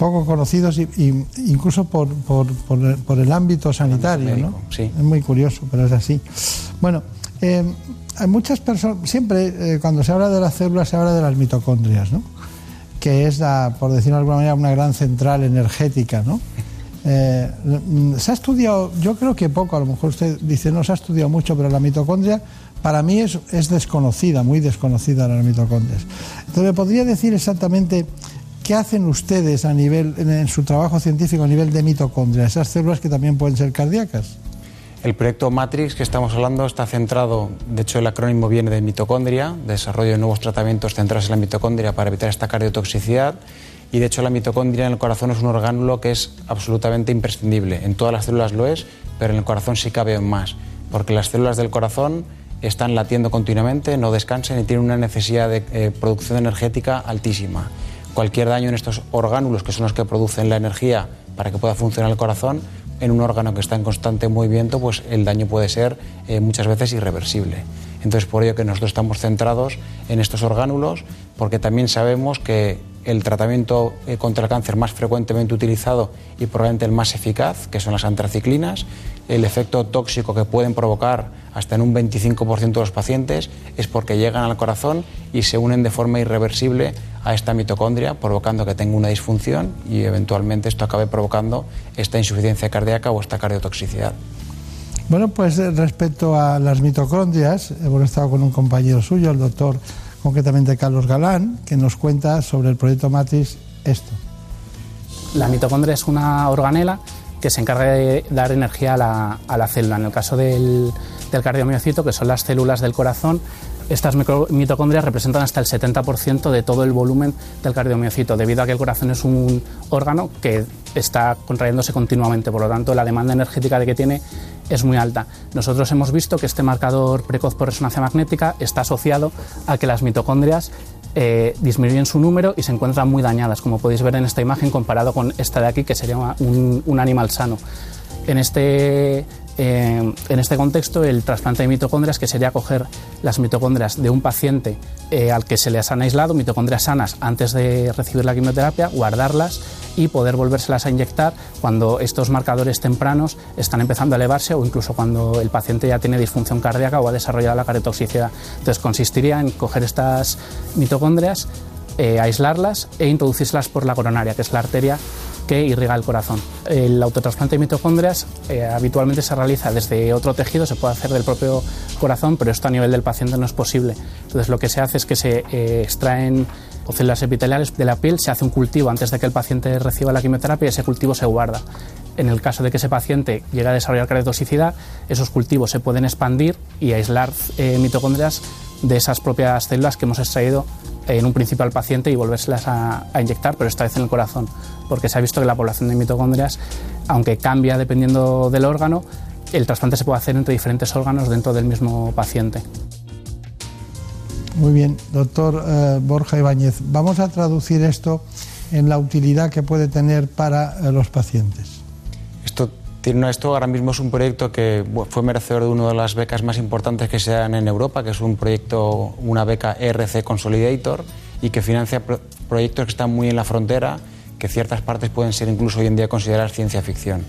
Poco conocidos y, y incluso por, por, por el, por el ámbito sanitario, ¿no? sí. Es muy curioso, pero es así. Bueno, eh, hay muchas personas, siempre eh, cuando se habla de las células se habla de las mitocondrias, ¿no? Que es, la, por decirlo de alguna manera, una gran central energética, ¿no? Eh, mm, se ha estudiado, yo creo que poco, a lo mejor usted dice no se ha estudiado mucho, pero la mitocondria para mí es, es desconocida, muy desconocida las mitocondrias. Entonces, ¿me podría decir exactamente qué hacen ustedes a nivel, en, en su trabajo científico a nivel de mitocondria, esas células que también pueden ser cardíacas? El proyecto Matrix que estamos hablando está centrado, de hecho el acrónimo viene de mitocondria, desarrollo de nuevos tratamientos centrados en la mitocondria para evitar esta cardiotoxicidad y de hecho la mitocondria en el corazón es un orgánulo que es absolutamente imprescindible. En todas las células lo es, pero en el corazón sí cabe más, porque las células del corazón están latiendo continuamente, no descansan y tienen una necesidad de eh, producción energética altísima. Cualquier daño en estos orgánulos, que son los que producen la energía para que pueda funcionar el corazón, en un órgano que está en constante movimiento, pues el daño puede ser eh, muchas veces irreversible. Entonces, por ello que nosotros estamos centrados en estos orgánulos, porque también sabemos que el tratamiento eh, contra el cáncer más frecuentemente utilizado y probablemente el más eficaz, que son las antraciclinas, el efecto tóxico que pueden provocar hasta en un 25% de los pacientes es porque llegan al corazón y se unen de forma irreversible a esta mitocondria, provocando que tenga una disfunción y eventualmente esto acabe provocando esta insuficiencia cardíaca o esta cardiotoxicidad. Bueno, pues eh, respecto a las mitocondrias, hemos estado con un compañero suyo, el doctor concretamente Carlos Galán, que nos cuenta sobre el proyecto Matrix esto. La mitocondria es una organela que se encarga de dar energía a la, a la célula. En el caso del, del cardiomiocito, que son las células del corazón, estas mitocondrias representan hasta el 70% de todo el volumen del cardiomiocito, debido a que el corazón es un órgano que está contrayéndose continuamente, por lo tanto la demanda energética de que tiene es muy alta. Nosotros hemos visto que este marcador precoz por resonancia magnética está asociado a que las mitocondrias eh, disminuyen su número y se encuentran muy dañadas, como podéis ver en esta imagen comparado con esta de aquí, que sería un, un animal sano. En este, eh, en este contexto, el trasplante de mitocondrias, que sería coger las mitocondrias de un paciente eh, al que se les han aislado, mitocondrias sanas, antes de recibir la quimioterapia, guardarlas y poder volvérselas a inyectar cuando estos marcadores tempranos están empezando a elevarse o incluso cuando el paciente ya tiene disfunción cardíaca o ha desarrollado la cardiotoxicidad. Entonces, consistiría en coger estas mitocondrias, eh, aislarlas e introducírselas por la coronaria, que es la arteria que irriga el corazón. El autotrasplante de mitocondrias eh, habitualmente se realiza desde otro tejido, se puede hacer del propio corazón, pero esto a nivel del paciente no es posible. Entonces lo que se hace es que se eh, extraen células epiteliales de la piel, se hace un cultivo antes de que el paciente reciba la quimioterapia y ese cultivo se guarda. En el caso de que ese paciente llegue a desarrollar cardiotoxicidad, esos cultivos se pueden expandir y aislar eh, mitocondrias de esas propias células que hemos extraído en un principio al paciente y volvérselas a, a, inyectar, pero esta vez en el corazón, porque se ha visto que la población de mitocondrias, aunque cambia dependiendo del órgano, el trasplante se puede hacer entre diferentes órganos dentro del mismo paciente. Muy bien, doctor eh, Borja Ibáñez, vamos a traducir esto en la utilidad que puede tener para eh, los pacientes. Esto esto ahora mismo es un proyecto que fue merecedor de una de las becas más importantes que se dan en Europa, que es un proyecto, una beca ERC Consolidator, y que financia pro proyectos que están muy en la frontera, que ciertas partes pueden ser incluso hoy en día consideradas ciencia ficción.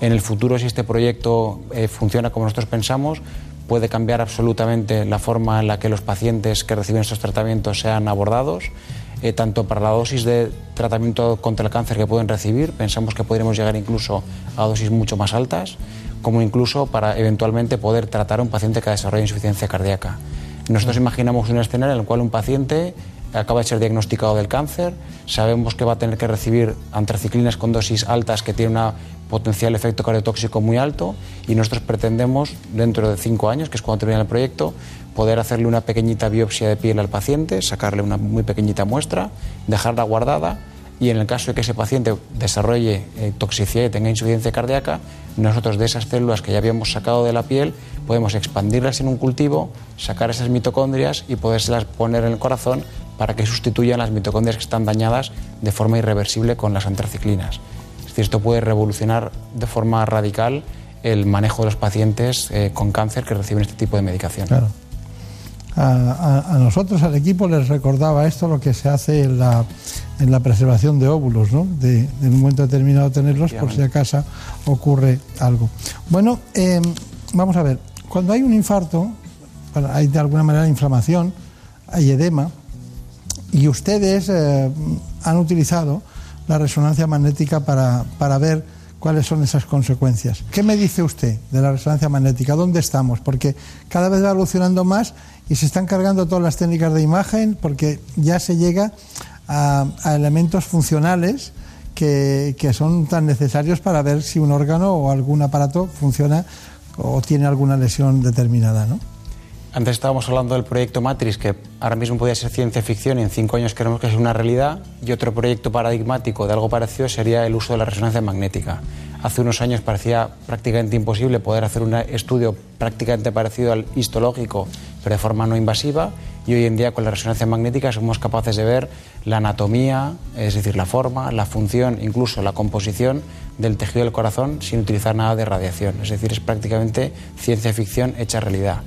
En el futuro, si este proyecto eh, funciona como nosotros pensamos, puede cambiar absolutamente la forma en la que los pacientes que reciben estos tratamientos sean abordados, eh, tanto para la dosis de tratamiento contra el cáncer que pueden recibir, pensamos que podríamos llegar incluso a dosis mucho más altas, como incluso para eventualmente poder tratar a un paciente que desarrolla insuficiencia cardíaca. Nosotros imaginamos un escenario en el cual un paciente acaba de ser diagnosticado del cáncer, sabemos que va a tener que recibir antraciclinas con dosis altas que tienen un potencial efecto cardiotóxico muy alto y nosotros pretendemos, dentro de cinco años, que es cuando termina el proyecto, poder hacerle una pequeñita biopsia de piel al paciente, sacarle una muy pequeñita muestra, dejarla guardada y en el caso de que ese paciente desarrolle eh, toxicidad y tenga insuficiencia cardíaca, nosotros de esas células que ya habíamos sacado de la piel podemos expandirlas en un cultivo, sacar esas mitocondrias y podérselas poner en el corazón para que sustituyan las mitocondrias que están dañadas de forma irreversible con las antraciclinas. Decir, esto puede revolucionar de forma radical el manejo de los pacientes eh, con cáncer que reciben este tipo de medicación. Claro. A, a, a, nosotros, al equipo, les recordaba esto lo que se hace en la, en la preservación de óvulos, ¿no? De, de, en un momento determinado tenerlos por si acaso ocurre algo. Bueno, eh, vamos a ver, cuando hay un infarto, hay de alguna manera inflamación, hay edema, y ustedes eh, han utilizado la resonancia magnética para, para, ver cuáles son esas consecuencias. ¿Qué me dice usted de la resonancia magnética? ¿Dónde estamos? Porque cada vez va evolucionando más y se están cargando todas las técnicas de imagen porque ya se llega a, elementos funcionales que, que son tan necesarios para ver si un órgano o algún aparato funciona o tiene alguna lesión determinada, ¿no? Antes estábamos hablando del proyecto Matrix, que ahora mismo podría ser ciencia ficción y en cinco años queremos que sea una realidad. Y otro proyecto paradigmático de algo parecido sería el uso de la resonancia magnética. Hace unos años parecía prácticamente imposible poder hacer un estudio prácticamente parecido al histológico, pero de forma no invasiva. Y hoy en día con la resonancia magnética somos capaces de ver la anatomía, es decir, la forma, la función, incluso la composición del tejido del corazón sin utilizar nada de radiación. Es decir, es prácticamente ciencia ficción hecha realidad.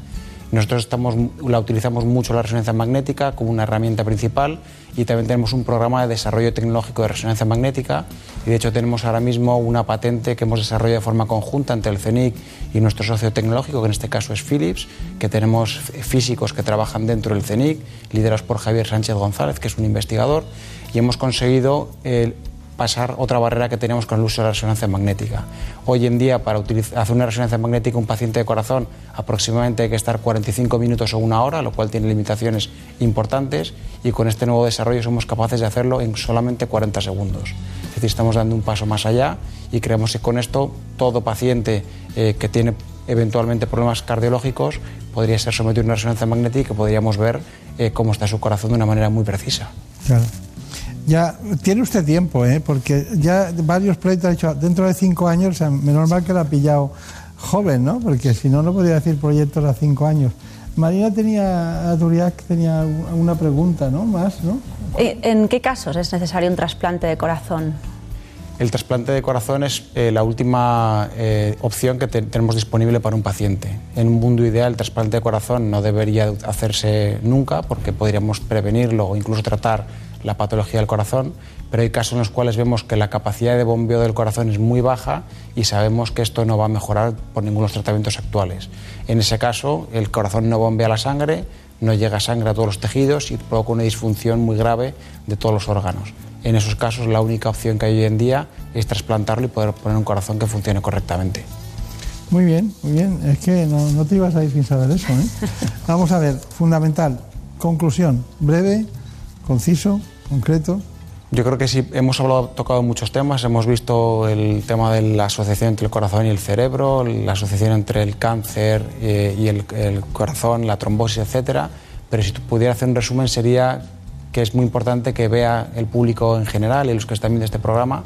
Nosotros estamos, la utilizamos mucho la resonancia magnética como una herramienta principal y también tenemos un programa de desarrollo tecnológico de resonancia magnética. Y de hecho tenemos ahora mismo una patente que hemos desarrollado de forma conjunta entre el CENIC y nuestro socio tecnológico, que en este caso es Philips, que tenemos físicos que trabajan dentro del CENIC, liderados por Javier Sánchez González, que es un investigador, y hemos conseguido el pasar otra barrera que tenemos con el uso de la resonancia magnética. Hoy en día, para hacer una resonancia magnética un paciente de corazón, aproximadamente hay que estar 45 minutos o una hora, lo cual tiene limitaciones importantes, y con este nuevo desarrollo somos capaces de hacerlo en solamente 40 segundos. Es decir, estamos dando un paso más allá y creemos que con esto todo paciente eh, que tiene eventualmente problemas cardiológicos podría ser sometido a una resonancia magnética y podríamos ver eh, cómo está su corazón de una manera muy precisa. Claro. Ya tiene usted tiempo, ¿eh? porque ya varios proyectos ha dicho dentro de cinco años, o sea, menos mal que lo ha pillado joven, ¿no? Porque si no, no podría decir proyectos a cinco años. Marina tenía, Duriac tenía una pregunta, ¿no? Más, ¿no? ¿En qué casos es necesario un trasplante de corazón? El trasplante de corazón es eh, la última eh, opción que te tenemos disponible para un paciente. En un mundo ideal, el trasplante de corazón no debería hacerse nunca porque podríamos prevenirlo o incluso tratar la patología del corazón, pero hay casos en los cuales vemos que la capacidad de bombeo del corazón es muy baja y sabemos que esto no va a mejorar por ninguno de los tratamientos actuales. En ese caso, el corazón no bombea la sangre, no llega sangre a todos los tejidos y provoca una disfunción muy grave de todos los órganos. En esos casos la única opción que hay hoy en día es trasplantarlo y poder poner un corazón que funcione correctamente. Muy bien, muy bien. Es que no, no te ibas a ir sin saber eso. ¿eh? Vamos a ver, fundamental, conclusión, breve, conciso, concreto. Yo creo que sí, hemos tocado muchos temas, hemos visto el tema de la asociación entre el corazón y el cerebro, la asociación entre el cáncer eh, y el, corazón, la trombosis, etcétera. Pero si pudiera hacer un resumen sería que es muy importante que vea el público en general y los que están viendo este programa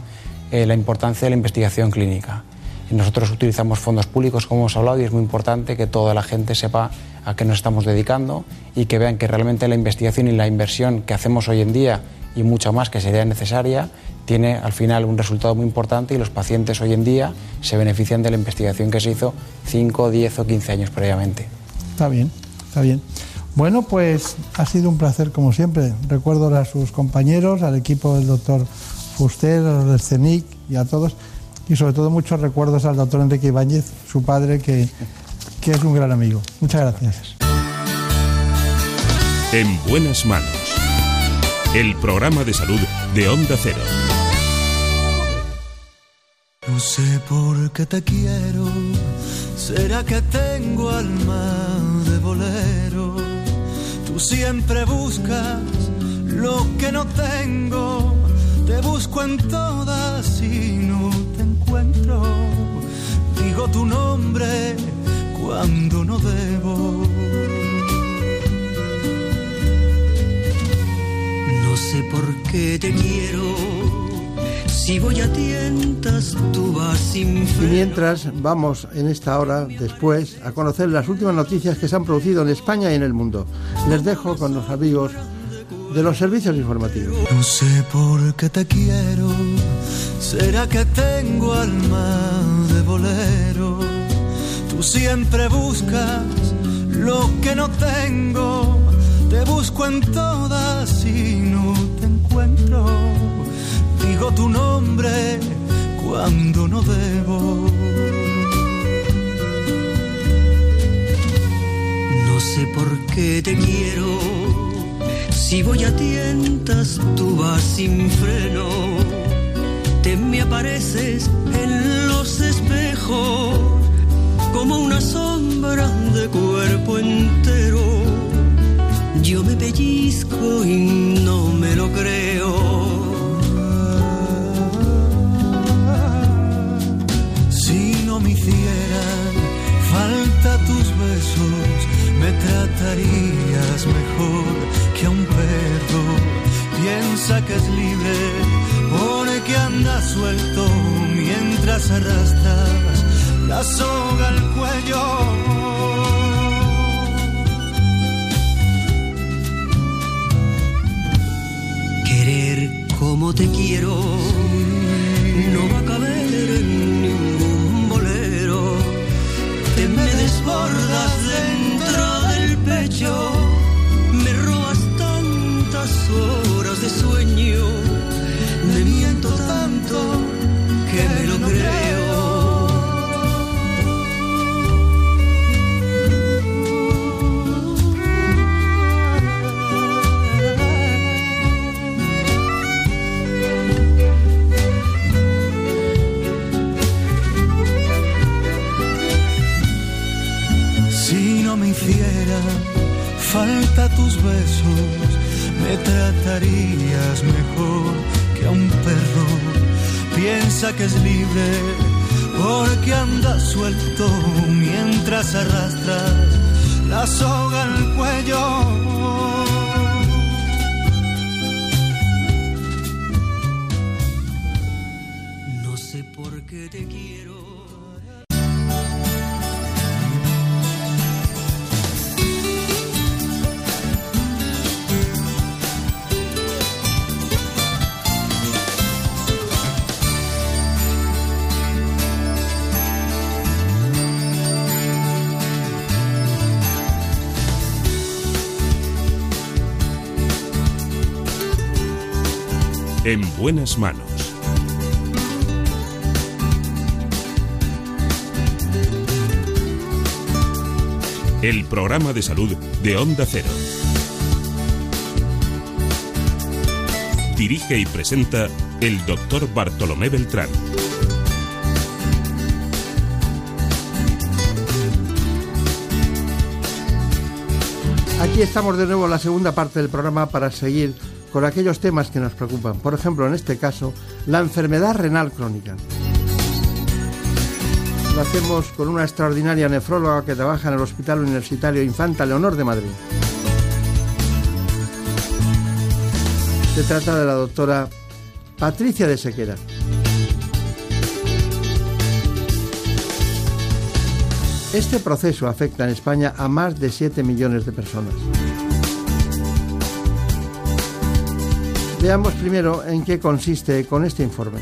eh, la importancia de la investigación clínica. Nosotros utilizamos fondos públicos, como hemos hablado, y es muy importante que toda la gente sepa a qué nos estamos dedicando y que vean que realmente la investigación y la inversión que hacemos hoy en día y mucha más que sería necesaria, tiene al final un resultado muy importante y los pacientes hoy en día se benefician de la investigación que se hizo 5, 10 o 15 años previamente. Está bien, está bien. Bueno, pues ha sido un placer como siempre. Recuerdo a sus compañeros, al equipo del doctor Fuster, a los del CENIC y a todos. Y sobre todo muchos recuerdos al doctor Enrique Ibáñez, su padre, que, que es un gran amigo. Muchas gracias. En buenas manos. El programa de salud de Onda Cero. No sé por qué te quiero, será que tengo alma de bolero. Tú siempre buscas lo que no tengo, te busco en todas y no te encuentro. Digo tu nombre cuando no debo. No sé por qué te quiero. Si voy a tientas, tú vas sin Y mientras vamos en esta hora, después, a conocer las últimas noticias que se han producido en España y en el mundo. Les dejo con los amigos de los servicios informativos. No sé por qué te quiero, será que tengo alma de bolero. Siempre buscas lo que no tengo, te busco en todas y no te encuentro. Digo tu nombre cuando no debo. No sé por qué te quiero. Si voy a tientas, tú vas sin freno. Te me apareces en los espejos como una sombra de cuerpo entero. Yo me pellizco y no me lo creo. Si no me hicieran falta tus besos, me tratarías mejor que a un perro. Piensa que es libre porque anda suelto mientras arrastras la soga al cuello. Querer como te quiero no va a caber en ningún bolero. Te me desbordas dentro del pecho, me robas tantas horas de sueño, me miento tanto que me lo falta tus besos, me tratarías mejor que a un perro. Piensa que es libre porque anda suelto mientras arrastras la soga al cuello. En buenas manos. el programa de salud de Onda Cero. Dirige y presenta el doctor Bartolomé Beltrán. Aquí estamos de nuevo en la segunda parte del programa para seguir con aquellos temas que nos preocupan. Por ejemplo, en este caso, la enfermedad renal crónica. Lo hacemos con una extraordinaria nefróloga que trabaja en el Hospital Universitario Infanta Leonor de Madrid. Se trata de la doctora Patricia de Sequera. Este proceso afecta en España a más de 7 millones de personas. Veamos primero en qué consiste con este informe.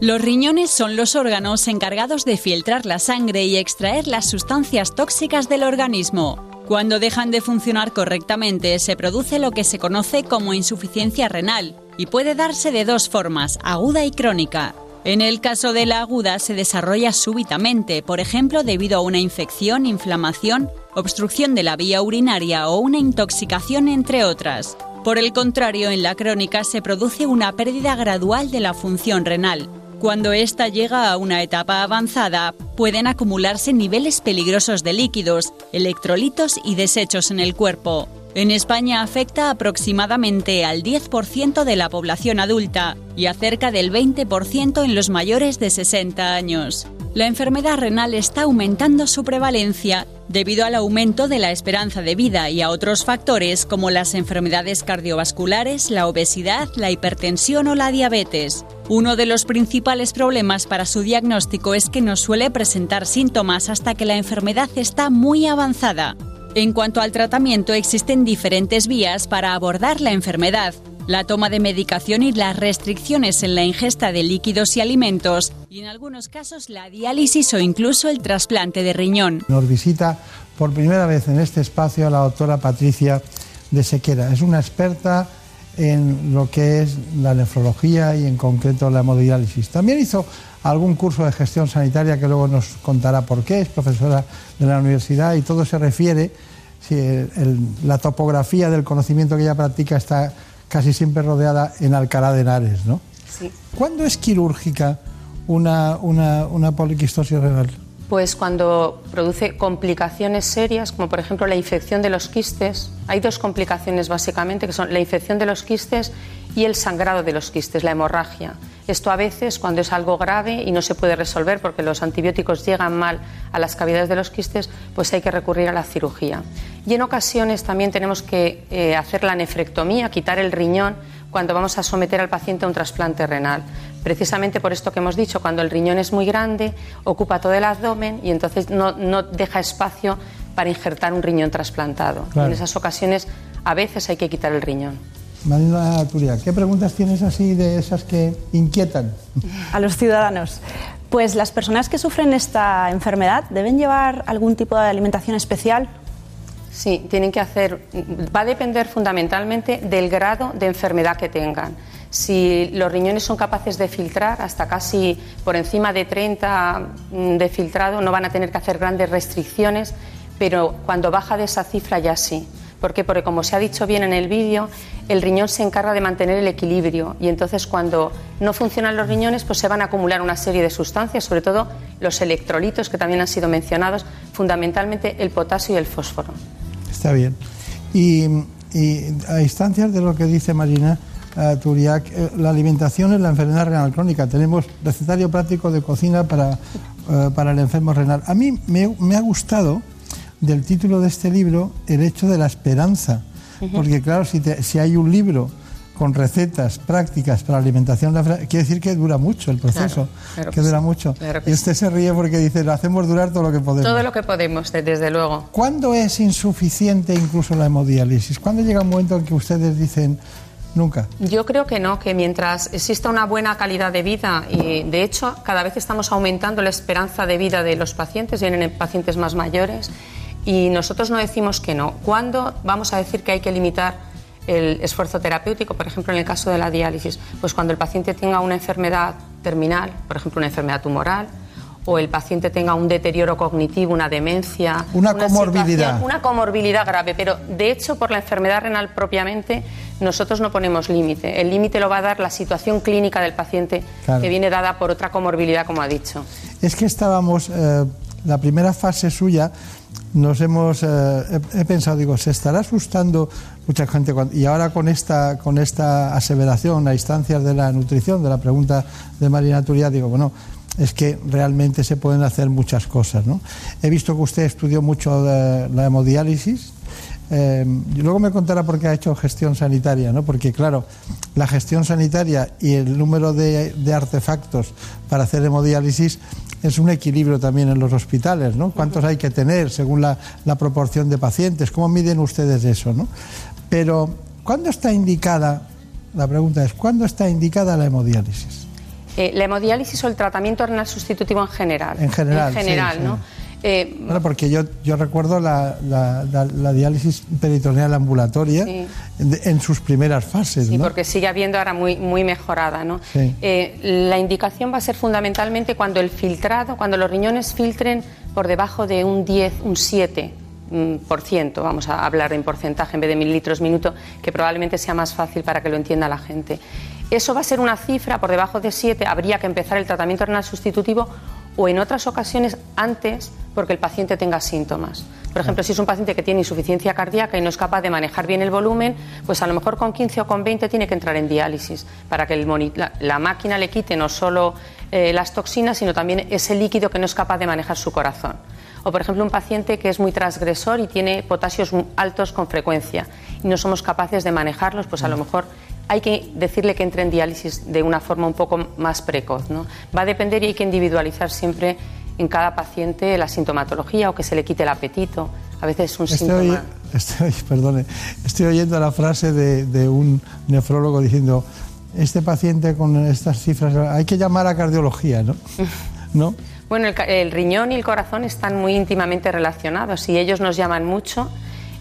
Los riñones son los órganos encargados de filtrar la sangre y extraer las sustancias tóxicas del organismo. Cuando dejan de funcionar correctamente se produce lo que se conoce como insuficiencia renal y puede darse de dos formas, aguda y crónica. En el caso de la aguda se desarrolla súbitamente, por ejemplo debido a una infección, inflamación, obstrucción de la vía urinaria o una intoxicación, entre otras. Por el contrario, en la crónica se produce una pérdida gradual de la función renal. Cuando ésta llega a una etapa avanzada, pueden acumularse niveles peligrosos de líquidos, electrolitos y desechos en el cuerpo. En España afecta aproximadamente al 10% de la población adulta y a cerca del 20% en los mayores de 60 años. La enfermedad renal está aumentando su prevalencia debido al aumento de la esperanza de vida y a otros factores como las enfermedades cardiovasculares, la obesidad, la hipertensión o la diabetes. Uno de los principales problemas para su diagnóstico es que no suele presentar síntomas hasta que la enfermedad está muy avanzada. En cuanto al tratamiento, existen diferentes vías para abordar la enfermedad. La toma de medicación y las restricciones en la ingesta de líquidos y alimentos, y en algunos casos la diálisis o incluso el trasplante de riñón. Nos visita por primera vez en este espacio la doctora Patricia de Sequera. Es una experta en lo que es la nefrología y en concreto la hemodiálisis. También hizo algún curso de gestión sanitaria que luego nos contará por qué, es profesora de la universidad y todo se refiere, si el, la topografía del conocimiento que ella practica está casi siempre rodeada en Alcalá de Henares, ¿no? Sí. ¿Cuándo es quirúrgica una, una, una poliquistosis renal? Pues cuando produce complicaciones serias, como por ejemplo la infección de los quistes, hay dos complicaciones básicamente, que son la infección de los quistes y el sangrado de los quistes, la hemorragia. Esto a veces, cuando es algo grave y no se puede resolver porque los antibióticos llegan mal a las cavidades de los quistes, pues hay que recurrir a la cirugía. Y en ocasiones también tenemos que eh, hacer la nefrectomía, quitar el riñón, cuando vamos a someter al paciente a un trasplante renal. Precisamente por esto que hemos dicho, cuando el riñón es muy grande, ocupa todo el abdomen y entonces no, no deja espacio para injertar un riñón trasplantado. Claro. En esas ocasiones, a veces hay que quitar el riñón. Marina Turia, ¿qué preguntas tienes así de esas que inquietan? A los ciudadanos. Pues las personas que sufren esta enfermedad deben llevar algún tipo de alimentación especial. Sí, tienen que hacer. Va a depender fundamentalmente del grado de enfermedad que tengan. Si los riñones son capaces de filtrar hasta casi por encima de 30 de filtrado, no van a tener que hacer grandes restricciones, pero cuando baja de esa cifra ya sí. ¿Por qué? Porque como se ha dicho bien en el vídeo, el riñón se encarga de mantener el equilibrio y entonces cuando no funcionan los riñones pues se van a acumular una serie de sustancias, sobre todo los electrolitos que también han sido mencionados, fundamentalmente el potasio y el fósforo. Está bien. Y, a instancias de lo que dice Marina uh, eh, la alimentación en la enfermedad renal crónica. Tenemos recetario práctico de cocina para, uh, para el enfermo renal. A mí me ha gustado del título de este libro el hecho de la esperanza. Porque claro, si, te- si hay un libro con recetas prácticas para alimentación, la enfermedad, quiere decir que dura mucho el proceso, Claro, claro que que dura sí, mucho. claro que y usted se ríe porque dice, lo hacemos durar todo lo que podemos. Todo lo que podemos, de- desde luego. ¿Cuándo es insuficiente incluso la hemodiálisis? ¿Cuándo llega un momento en que ustedes dicen, nunca? Yo creo que no, que mientras exista una buena calidad de vida y de hecho cada vez estamos aumentando la esperanza de vida de los pacientes, vienen pacientes más mayores y nosotros no decimos que no. ¿Cuándo vamos a decir que hay que limitar el esfuerzo terapéutico? Por ejemplo, en el caso de la diálisis, pues cuando el paciente tenga una enfermedad terminal, por ejemplo, una enfermedad tumoral o el paciente tenga un deterioro cognitivo, una demencia. Una comorbilidad. situación- Una comorbilidad grave, pero de hecho por la enfermedad renal propiamente nosotros no ponemos límite. El límite lo va a dar la situación clínica del paciente Claro. que viene dada por otra comorbilidad, como ha dicho. Es que estábamos, eh, la primera fase suya, nos hemos, eh, he, pensado, digo, se estará asustando mucha gente cuando- y ahora con esta, con esta aseveración a instancias de la nutrición, de la pregunta de Marina Turia, digo, bueno, es que realmente se pueden hacer muchas cosas, ¿no? He visto que usted estudió mucho de la hemodiálisis. Eh, luego me contará por qué ha hecho gestión sanitaria, ¿no? Porque, claro, la gestión sanitaria y el número de artefactos para hacer hemodiálisis es un equilibrio también en los hospitales, ¿no? ¿Cuántos hay que tener según la, la proporción de pacientes? ¿Cómo miden ustedes eso, no? Pero, ¿cuándo está indicada, la pregunta es, ¿cuándo está indicada la hemodiálisis? Eh, la hemodiálisis o el tratamiento renal sustitutivo en general. En general, En general, sí, sí. Eh, Bueno, porque yo, yo recuerdo la, la- la- la diálisis peritoneal ambulatoria Sí. en sus primeras fases, Sí, ¿no? porque sigue habiendo ahora muy, muy mejorada. ¿no? Sí. Eh, la indicación va a ser fundamentalmente cuando el filtrado, cuando los riñones filtren por debajo de un 10, un 7 mm, por ciento, vamos a hablar en porcentaje en vez de mililitros minuto, que probablemente sea más fácil para que lo entienda la gente. Eso va a ser una cifra por debajo de 7, habría que empezar el tratamiento renal sustitutivo o en otras ocasiones antes porque el paciente tenga síntomas. Por ejemplo, si es un paciente que tiene insuficiencia cardíaca y no es capaz de manejar bien el volumen, pues a lo mejor con 15 o con 20 tiene que entrar en diálisis para que el la, la máquina le quite no solo eh, las toxinas, sino también ese líquido que no es capaz de manejar su corazón. O, por ejemplo, un paciente que es muy transgresor y tiene potasios altos con frecuencia y no somos capaces de manejarlos, pues a lo mejor hay que decirle que entre en diálisis de una forma un poco más precoz. ¿no? Va a depender y hay que individualizar siempre en cada paciente la sintomatología o que se le quite el apetito. A veces es un Estoy, síntoma. oy- estoy- perdone, estoy oyendo la frase de, de un nefrólogo diciendo, este paciente con estas cifras, hay que llamar a cardiología, ¿no? ¿No? Bueno, el, el riñón y el corazón están muy íntimamente relacionados y ellos nos llaman mucho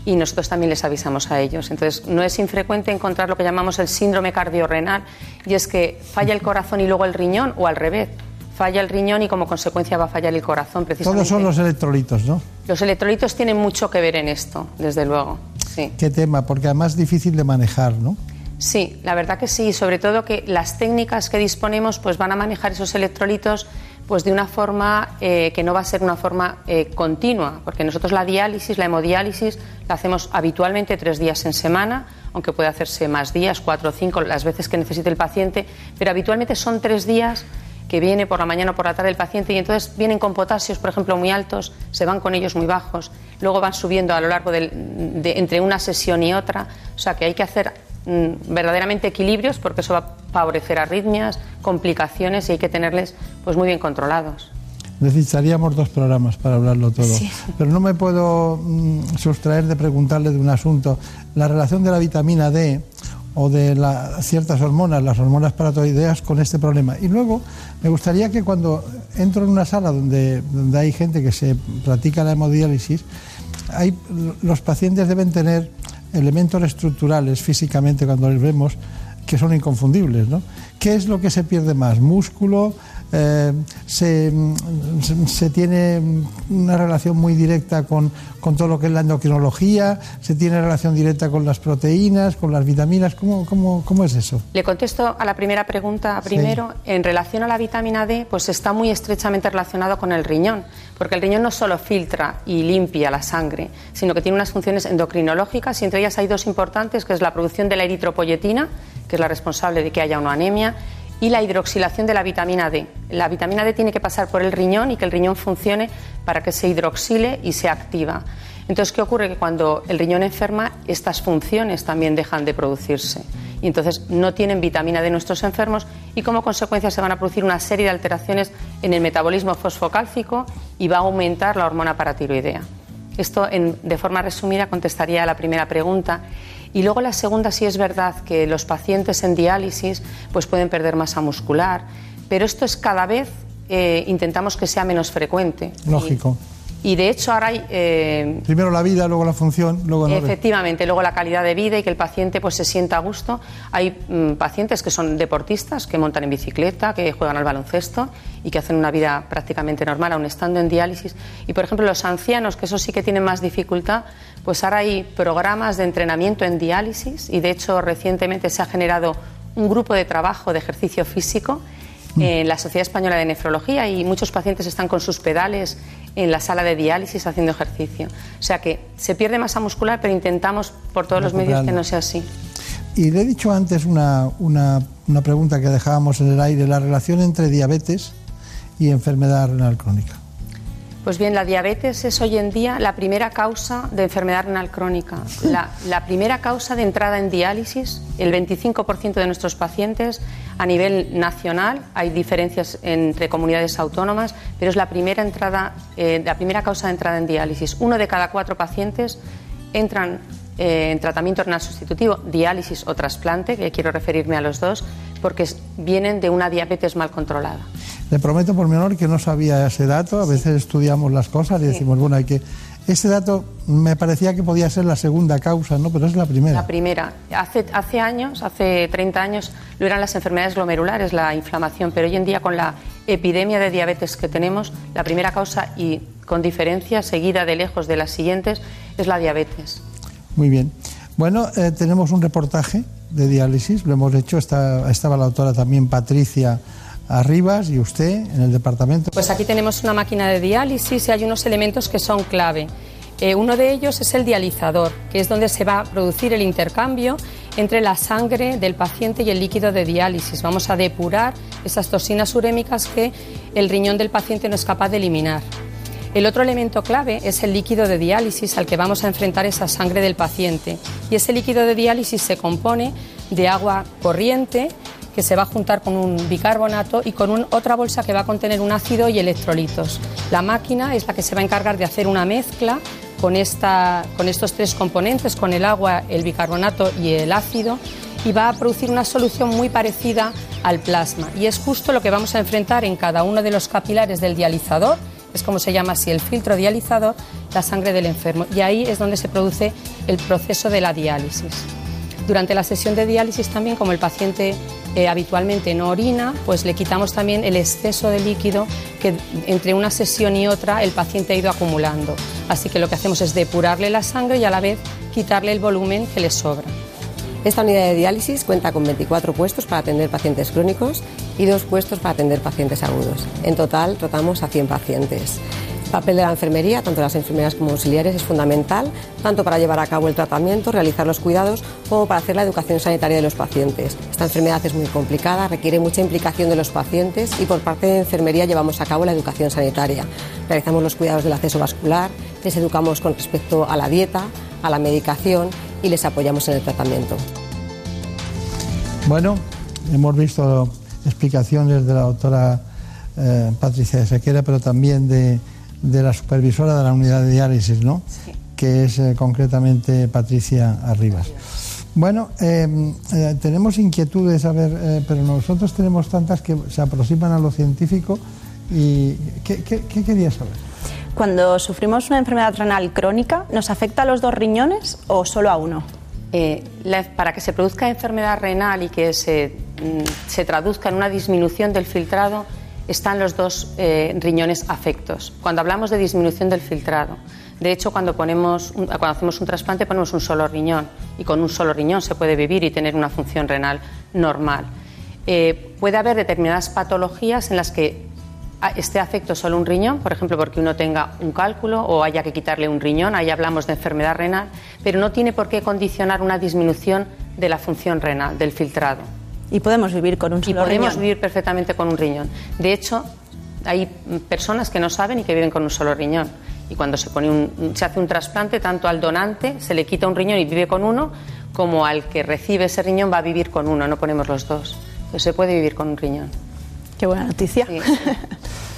y nosotros también les avisamos a ellos. Entonces, no es infrecuente encontrar lo que llamamos el síndrome cardiorrenal y es que falla el corazón y luego el riñón o al revés. Falla el riñón y como consecuencia va a fallar el corazón precisamente. Todos son los electrolitos, ¿no? Los electrolitos tienen mucho que ver en esto, desde luego. Sí. Qué tema, porque además es difícil de manejar, ¿no? Sí, la verdad que sí, sobre todo que las técnicas que disponemos pues van a manejar esos electrolitos pues de una forma eh, que no va a ser una forma eh, continua, porque nosotros la diálisis, la hemodiálisis, la hacemos habitualmente tres días en semana, aunque puede hacerse más días, cuatro o cinco, las veces que necesite el paciente, pero habitualmente son tres días que viene por la mañana o por la tarde el paciente y entonces vienen con potasios, por ejemplo, muy altos, se van con ellos muy bajos, luego van subiendo a lo largo de, entre una sesión y otra, o sea que hay que hacer verdaderamente equilibrios porque eso va a favorecer arritmias, complicaciones y hay que tenerles pues muy bien controlados. Necesitaríamos dos programas para hablarlo todo. Sí. Pero no me puedo mm, sustraer de preguntarle de un asunto. La relación de la vitamina D o de la- ciertas hormonas, las hormonas paratoideas, con este problema. Y luego, me gustaría que cuando entro en una sala donde, donde hay gente que se practica la hemodiálisis, hay, los pacientes deben tener elementos estructurales físicamente cuando les vemos que son inconfundibles. ¿no? ¿Qué es lo que se pierde más? ¿Músculo? Eh, se, se- tiene una relación muy directa con, con todo lo que es la endocrinología, se tiene relación directa con las proteínas, con las vitaminas. ¿Cómo, cómo, cómo es eso? Le contesto a la primera pregunta primero. En relación a la vitamina D, pues está muy estrechamente relacionado con el riñón, porque el riñón no solo filtra y limpia la sangre, sino que tiene unas funciones endocrinológicas y entre ellas hay dos importantes, que es la producción de la eritropoyetina, que es la responsable de que haya una anemia, y la hidroxilación de la vitamina D. La vitamina D tiene que pasar por el riñón y que el riñón funcione para que se hidroxile y se activa. Entonces, ¿qué ocurre? Que cuando el riñón enferma, estas funciones también dejan de producirse. Y entonces no tienen vitamina D nuestros enfermos y como consecuencia se van a producir una serie de alteraciones en el metabolismo fosfocálcico y va a aumentar la hormona paratiroidea. Esto, de forma resumida, contestaría a la primera pregunta. Y luego la segunda, sí es verdad que los pacientes en diálisis pues pueden perder masa muscular, pero esto es cada vez eh, intentamos que sea menos frecuente. Lógico. De hecho ahora hay... eh, Primero la vida, luego la función, luego Efectivamente, luego la calidad de vida y que el paciente pues se sienta a gusto. Hay mm, pacientes que son deportistas, que montan en bicicleta, que juegan al baloncesto y que hacen una vida prácticamente normal, aun estando en diálisis. Y por ejemplo, los ancianos, que eso sí que tienen más dificultad, pues ahora hay programas de entrenamiento en diálisis y de hecho recientemente se ha generado un grupo de trabajo de ejercicio físico en la Sociedad Española de Nefrología y muchos pacientes están con sus pedales en la sala de diálisis haciendo ejercicio. O sea que se pierde masa muscular, pero intentamos por todos los medios que no sea así. Y le he dicho antes una, una, una pregunta que dejábamos en el aire, la relación entre diabetes y enfermedad renal crónica. Pues bien, la diabetes es hoy en día la primera causa de enfermedad renal crónica. La, primera causa de entrada en diálisis, el 25% de nuestros pacientes a nivel nacional, hay diferencias entre comunidades autónomas, pero es la primera, entrada, eh, la primera causa de entrada en diálisis. Uno de cada cuatro pacientes entran eh, en tratamiento renal sustitutivo, diálisis o trasplante, que quiero referirme a los dos, porque vienen de una diabetes mal controlada. Le prometo por menor que no sabía ese dato, a veces estudiamos las cosas y decimos, bueno, hay que... Ese dato me parecía que podía ser la segunda causa, ¿no? Pero es la primera. La primera, hace, hace años, hace 30 años, lo eran las enfermedades glomerulares, la inflamación, pero hoy en día con la epidemia de diabetes que tenemos, la primera causa y con diferencia, seguida de lejos de las siguientes, es la diabetes. Muy bien. Bueno, eh, tenemos un reportaje de diálisis, lo hemos hecho, está, estaba la autora también Patricia Arribas y usted en el departamento. Pues aquí tenemos una máquina de diálisis y hay unos elementos que son clave. Eh, uno de ellos es el dializador, que es donde se va a producir el intercambio entre la sangre del paciente y el líquido de diálisis. Vamos a depurar esas toxinas urémicas que el riñón del paciente no es capaz de eliminar. El otro elemento clave es el líquido de diálisis al que vamos a enfrentar esa sangre del paciente. Y ese líquido de diálisis se compone de agua corriente que se va a juntar con un bicarbonato y con un- otra bolsa que va a contener un ácido y electrolitos. La máquina es la que se va a encargar de hacer una mezcla con, esta, con estos tres componentes, con el agua, el bicarbonato y el ácido, y va a producir una solución muy parecida al plasma. Y es justo lo que vamos a enfrentar en cada uno de los capilares del dializador, es como se llama así el filtro dializador, la sangre del enfermo. Y ahí es donde se produce el proceso de la diálisis. Durante la sesión de diálisis también, como el paciente eh, habitualmente no orina, pues le quitamos también el exceso de líquido que entre una sesión y otra el paciente ha ido acumulando. Así que lo que hacemos es depurarle la sangre y a la vez quitarle el volumen que le sobra. Esta unidad de diálisis cuenta con 24 puestos para atender pacientes crónicos y dos puestos para atender pacientes agudos. En total tratamos a 100 pacientes. El papel de la enfermería, tanto las enfermeras como auxiliares, es fundamental, tanto para llevar a cabo el tratamiento, realizar los cuidados, como para hacer la educación sanitaria de los pacientes. Esta enfermedad es muy complicada, requiere mucha implicación de los pacientes y por parte de enfermería llevamos a cabo la educación sanitaria. Realizamos los cuidados del acceso vascular, les educamos con respecto a la dieta, a la medicación y les apoyamos en el tratamiento. Bueno, hemos visto explicaciones de la doctora eh, Patricia de Sequera, pero también de, de la supervisora de la unidad de diálisis, ¿no? Que es eh, concretamente Patricia Arribas. Bueno, eh, eh, tenemos inquietudes, a ver, eh, pero nosotros tenemos tantas que se aproximan a lo científico. ¿Y qué, qué- qué quería saber? Cuando sufrimos una enfermedad renal crónica, ¿nos afecta a los dos riñones o solo a uno? Eh, la- para que se produzca enfermedad renal y que se, mm, se traduzca en una disminución del filtrado, están los dos eh, riñones afectos. Cuando hablamos de disminución del filtrado, de hecho, cuando, hacemos un trasplante ponemos un solo riñón y con un solo riñón se puede vivir y tener una función renal normal. Eh, puede haber determinadas patologías en las que esté afecto solo un riñón, por ejemplo, porque uno tenga un cálculo o haya que quitarle un riñón, ahí hablamos de enfermedad renal, pero no tiene por qué condicionar una disminución de la función renal, del filtrado. Y podemos vivir con un Y solo podemos riñón. vivir perfectamente con un riñón. De hecho, hay personas que no saben y que viven con un solo riñón. Y cuando se, pone un- se hace un trasplante, tanto al donante se le quita un riñón y vive con uno, como al que recibe ese riñón va a vivir con uno, no ponemos los dos. Entonces se puede vivir con un riñón. Qué buena noticia.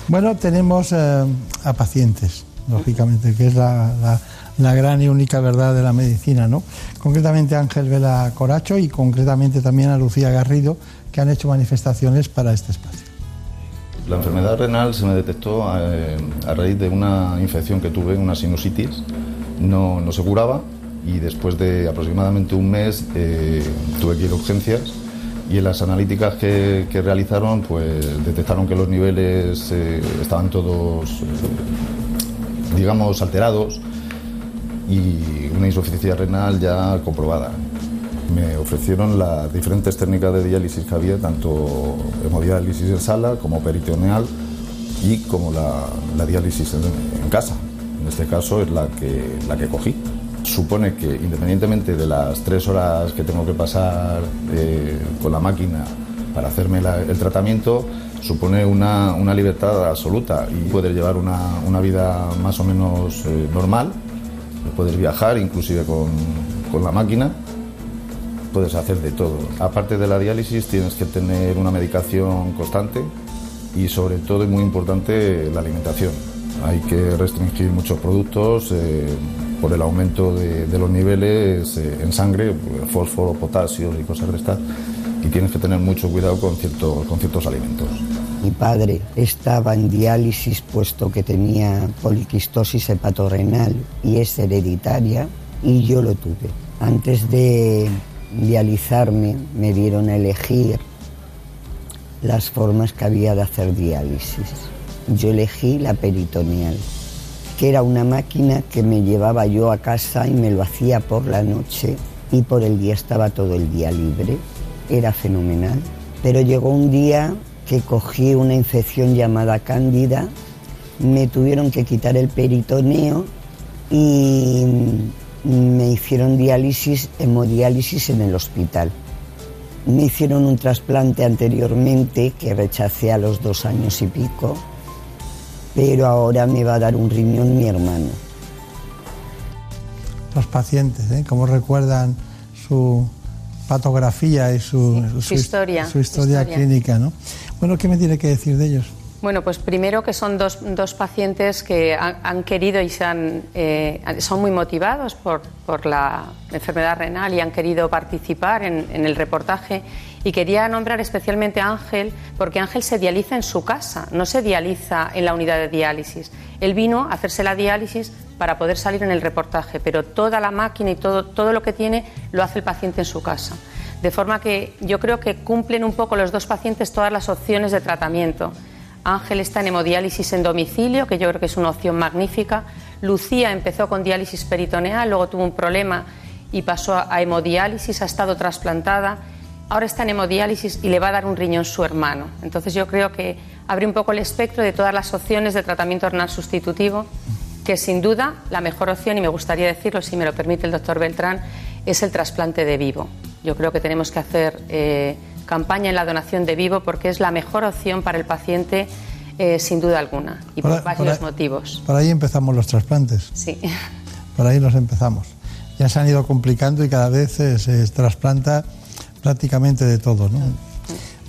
Bueno, tenemos eh, a pacientes, lógicamente, que es la, la- la gran y única verdad de la medicina, ¿no? Concretamente a Ángel Vela Coracho y concretamente también a Lucía Garrido, que han hecho manifestaciones para este espacio. La enfermedad renal se me detectó eh, a raíz de una infección que tuve, una sinusitis. No, no se curaba y después de aproximadamente un mes eh, tuve que ir a urgencias y en las analíticas que, que realizaron pues detectaron que los niveles eh, estaban todos digamos alterados y una insuficiencia renal ya comprobada. Me ofrecieron las diferentes técnicas de diálisis que había, tanto hemodiálisis en sala como peritoneal y como la, diálisis en, casa. En este caso es la que, la que cogí supone que independientemente de las tres horas que tengo que pasar eh, con la máquina para hacerme el tratamiento, supone una, una libertad absoluta y poder llevar una, una vida más o menos eh, normal, puedes viajar inclusive con, con la máquina, puedes hacer de todo. Aparte de la diálisis tienes que tener una medicación constante y sobre todo y muy importante la alimentación. Hay que restringir muchos productos eh, por el aumento de, de los niveles eh, en sangre, pues, fósforo, potasio y cosas de estas, y tienes que tener mucho cuidado con, ciertos con ciertos alimentos. Mi padre estaba en diálisis puesto que tenía poliquistosis hepatorrenal y es hereditaria y yo lo tuve. Antes de dializarme me dieron a elegir las formas que había de hacer diálisis. Yo elegí la peritoneal, que era una máquina que me llevaba yo a casa y me lo hacía por la noche y por el día estaba todo el día libre. Era fenomenal. Pero llegó un día que cogí una infección llamada cándida, me tuvieron que quitar el peritoneo y me hicieron diálisis, hemodiálisis en el hospital. Me hicieron un trasplante anteriormente que rechacé a los dos años y pico, pero ahora me va a dar un riñón mi hermano. Los pacientes, ¿eh? cómo recuerdan su patografía y su, su historia, su historia historia. clínica. ¿no? Bueno, ¿qué me tiene que decir de ellos? Bueno, pues primero que son dos, dos pacientes que han, querido y eh, son muy motivados por, por la enfermedad renal y han querido participar en, en el reportaje. Y quería nombrar especialmente a Ángel, porque Ángel se dializa en su casa, no se dializa en la unidad de diálisis. Él vino a hacerse la diálisis para poder salir en el reportaje, pero toda la máquina y todo, todo lo que tiene lo hace el paciente en su casa. De forma que yo creo que cumplen un poco los dos pacientes todas las opciones de tratamiento. Ángel está en hemodiálisis en domicilio, que yo creo que es una opción magnífica. Lucía empezó con diálisis peritoneal, luego tuvo un problema y pasó a hemodiálisis, ha estado trasplantada. Ahora está en hemodiálisis y le va a dar un riñón su hermano. Entonces yo creo que abre un poco el espectro de todas las opciones de tratamiento renal sustitutivo, que sin duda la mejor opción, y me gustaría decirlo si me lo permite el doctor Beltrán, es el trasplante de vivo. Yo creo que tenemos que hacer eh, campaña en la donación de vivo porque es la mejor opción para el paciente eh, sin duda alguna y por, Por- por varios ahí- motivos. Por ahí empezamos los trasplantes, Sí. por ahí los empezamos. Ya se han ido complicando y cada vez eh, se trasplanta prácticamente de todo. ¿no?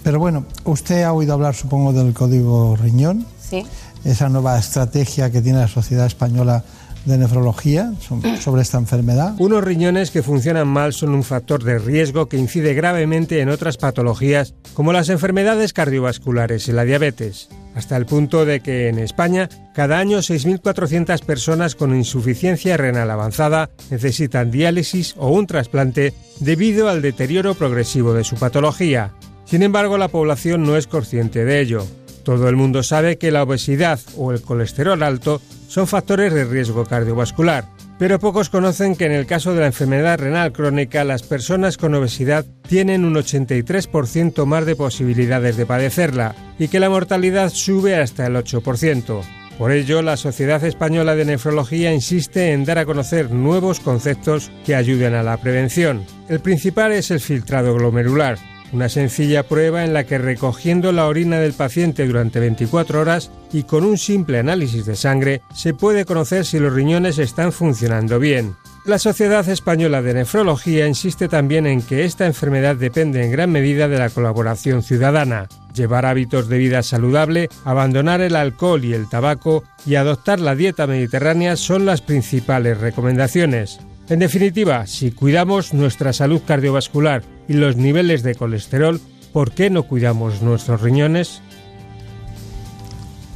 Pero bueno, usted ha oído hablar, supongo, del código riñón, Sí. esa nueva estrategia que tiene la Sociedad Española de Nefrología so- sobre esta enfermedad. Unos riñones que funcionan mal son un factor de riesgo que incide gravemente en otras patologías como las enfermedades cardiovasculares y la diabetes, hasta el punto de que en España cada año 6.400 personas con insuficiencia renal avanzada necesitan diálisis o un trasplante debido al deterioro progresivo de su patología. Sin embargo, la población no es consciente de ello. Todo el mundo sabe que la obesidad o el colesterol alto son factores de riesgo cardiovascular, pero pocos conocen que en el caso de la enfermedad renal crónica las personas con obesidad tienen un 83% más de posibilidades de padecerla y que la mortalidad sube hasta el 8%. Por ello, la Sociedad Española de Nefrología insiste en dar a conocer nuevos conceptos que ayuden a la prevención. El principal es el filtrado glomerular, una sencilla prueba en la que recogiendo la orina del paciente durante 24 horas y con un simple análisis de sangre se puede conocer si los riñones están funcionando bien. La Sociedad Española de Nefrología insiste también en que esta enfermedad depende en gran medida de la colaboración ciudadana. Llevar hábitos de vida saludable, abandonar el alcohol y el tabaco y adoptar la dieta mediterránea son las principales recomendaciones. En definitiva, si cuidamos nuestra salud cardiovascular y los niveles de colesterol, ¿por qué no cuidamos nuestros riñones?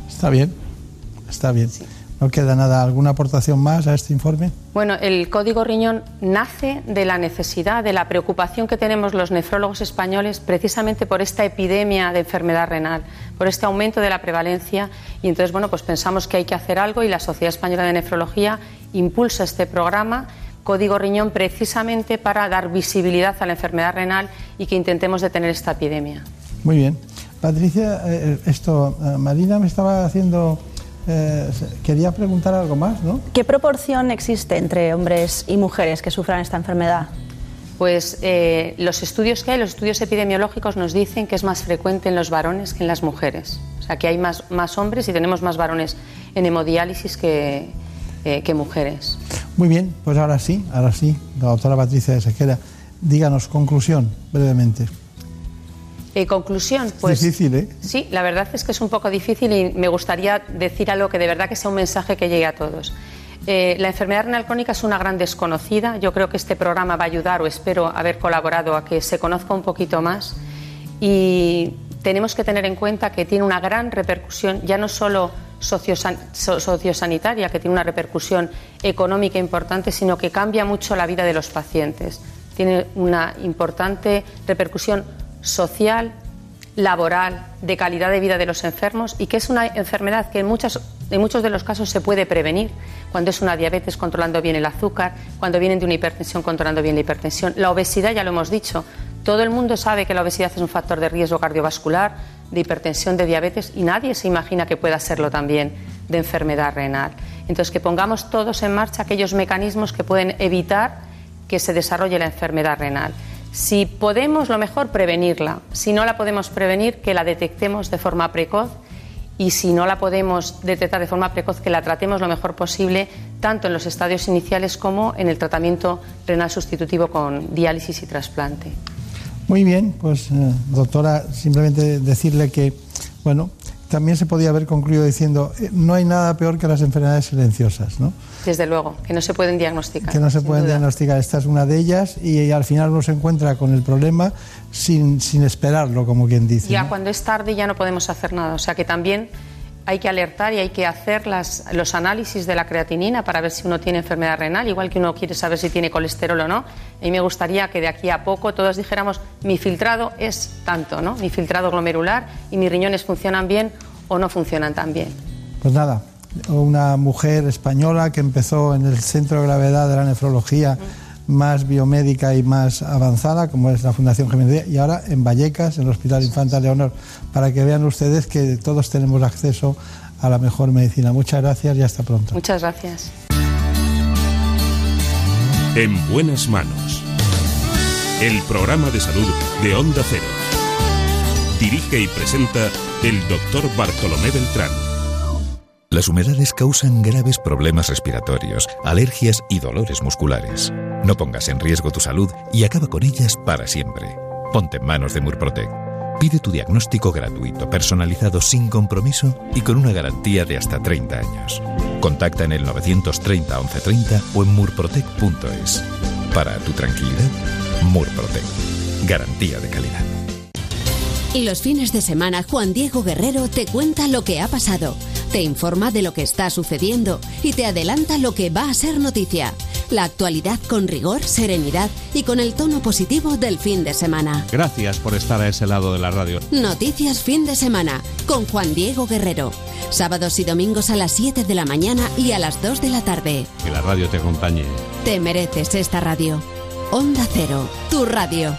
Está bien, está bien. ¿No queda nada, alguna aportación más a este informe? Bueno, el código riñón nace de la necesidad, de la preocupación que tenemos los nefrólogos españoles precisamente por esta epidemia de enfermedad renal, por este aumento de la prevalencia y entonces, bueno, pues pensamos que hay que hacer algo y la Sociedad Española de Nefrología impulsa este programa Código Riñón precisamente para dar visibilidad a la enfermedad renal y que intentemos detener esta epidemia. Muy bien. Patricia, eh, esto, eh, Marina me estaba haciendo eh, quería preguntar algo más, ¿no? ¿Qué proporción existe entre hombres y mujeres que sufran esta enfermedad? Pues eh, los estudios que hay, los estudios epidemiológicos nos dicen que es más frecuente en los varones que en las mujeres. O sea, que hay más, más hombres y tenemos más varones en hemodiálisis que, eh, que mujeres. Muy bien, pues ahora sí, ahora sí, la doctora Patricia de Sequera, díganos conclusión brevemente. Eh, conclusión, pues. Difícil, ¿eh? Sí, la verdad es que es un poco difícil y me gustaría decir algo que de verdad que sea un mensaje que llegue a todos. Eh, la enfermedad renal crónica es una gran desconocida. Yo creo que este programa va a ayudar, o espero haber colaborado, a que se conozca un poquito más. Y tenemos que tener en cuenta que tiene una gran repercusión, ya no solo sociosan sociosanitaria, que tiene una repercusión económica importante, sino que cambia mucho la vida de los pacientes. Tiene una importante repercusión social, laboral, de calidad de vida de los enfermos y que es una enfermedad que en, en muchos de los casos se puede prevenir, cuando es una diabetes controlando bien el azúcar, cuando vienen de una hipertensión controlando bien la hipertensión. La obesidad, ya lo hemos dicho, todo el mundo sabe que la obesidad es un factor de riesgo cardiovascular, de hipertensión, de diabetes y nadie se imagina que pueda serlo también de enfermedad renal. Entonces, que pongamos todos en marcha aquellos mecanismos que pueden evitar que se desarrolle la enfermedad renal. Si podemos, lo mejor, prevenirla. Si no la podemos prevenir, que la detectemos de forma precoz. Y si no la podemos detectar de forma precoz, que la tratemos lo mejor posible, tanto en los estadios iniciales como en el tratamiento renal sustitutivo con diálisis y trasplante. Muy bien, pues eh, doctora, simplemente decirle que, bueno, también se podía haber concluido diciendo, eh, no hay nada peor que las enfermedades silenciosas, ¿no? Desde luego, que no se pueden diagnosticar. Que no se pueden duda. diagnosticar. Esta es una de ellas y, al final uno se encuentra con el problema sin, sin esperarlo, como quien dice. Ya ¿no? cuando es tarde ya no podemos hacer nada. O sea que también hay que alertar y hay que hacer las- los análisis de la creatinina para ver si uno tiene enfermedad renal, igual que uno quiere saber si tiene colesterol o no. Y me gustaría que de aquí a poco todos dijéramos, mi filtrado es tanto, ¿no? Mi filtrado glomerular y mis riñones funcionan bien o no funcionan tan bien. Pues nada, una mujer española que empezó en el centro de gravedad de la nefrología más biomédica y más avanzada, como es la Fundación Jiménez Díaz, y ahora en Vallecas, en el Hospital Infanta Leonor, para que vean ustedes que todos tenemos acceso a la mejor medicina. Muchas gracias y hasta pronto. Muchas gracias. En buenas manos. El programa de salud de Onda Cero. Dirige y presenta el doctor Bartolomé Beltrán. Las humedades causan graves problemas respiratorios, alergias y dolores musculares. No pongas en riesgo tu salud y acaba con ellas para siempre. Ponte en manos de Murprotec. Pide tu diagnóstico gratuito, personalizado sin compromiso y con una garantía de hasta 30 años. Contacta en el 930 1130 o en murprotec.es. Para tu tranquilidad, Murprotec. Garantía de calidad. Y los fines de semana Juan Diego Guerrero te cuenta lo que ha pasado, te informa de lo que está sucediendo y te adelanta lo que va a ser noticia. La actualidad con rigor, serenidad y con el tono positivo del fin de semana. Gracias por estar a ese lado de la radio. Noticias fin de semana con Juan Diego Guerrero. Sábados y domingos a las 7 de la mañana y a las 2 de la tarde. Que la radio te acompañe. Te mereces esta radio. Onda Cero, tu radio.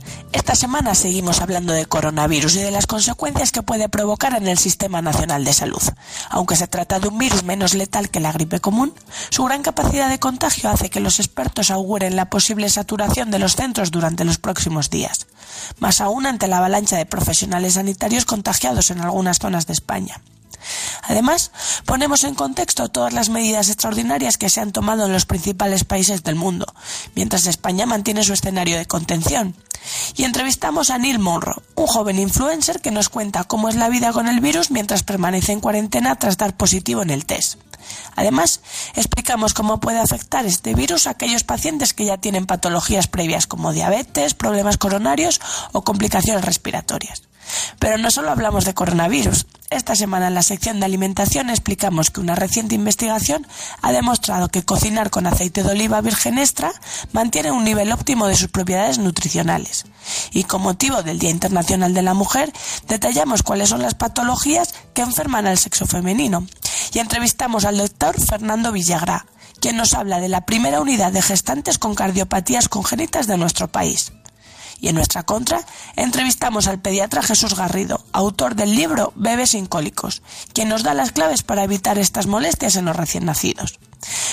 Esta semana seguimos hablando de coronavirus y de las consecuencias que puede provocar en el Sistema Nacional de Salud. Aunque se trata de un virus menos letal que la gripe común, su gran capacidad de contagio hace que los expertos auguren la posible saturación de los centros durante los próximos días. Más aún ante la avalancha de profesionales sanitarios contagiados en algunas zonas de España. Además, ponemos en contexto todas las medidas extraordinarias que se han tomado en los principales países del mundo, mientras España mantiene su escenario de contención. Y entrevistamos a Neil Monroe, un joven influencer que nos cuenta cómo es la vida con el virus mientras permanece en cuarentena tras dar positivo en el test. Además, explicamos cómo puede afectar este virus a aquellos pacientes que ya tienen patologías previas como diabetes, problemas coronarios o complicaciones respiratorias. Pero no solo hablamos de coronavirus. Esta semana en la sección de alimentación explicamos que una reciente investigación ha demostrado que cocinar con aceite de oliva virgen extra mantiene un nivel óptimo de sus propiedades nutricionales. Y con motivo del Día Internacional de la Mujer, detallamos cuáles son las patologías que enferman al sexo femenino. Y entrevistamos al doctor Fernando Villagrá, quien nos habla de la primera unidad de gestantes con cardiopatías congénitas de nuestro país. Y en nuestra contra, entrevistamos al pediatra Jesús Garrido, autor del libro Bebes sin cólicos, quien nos da las claves para evitar estas molestias en los recién nacidos.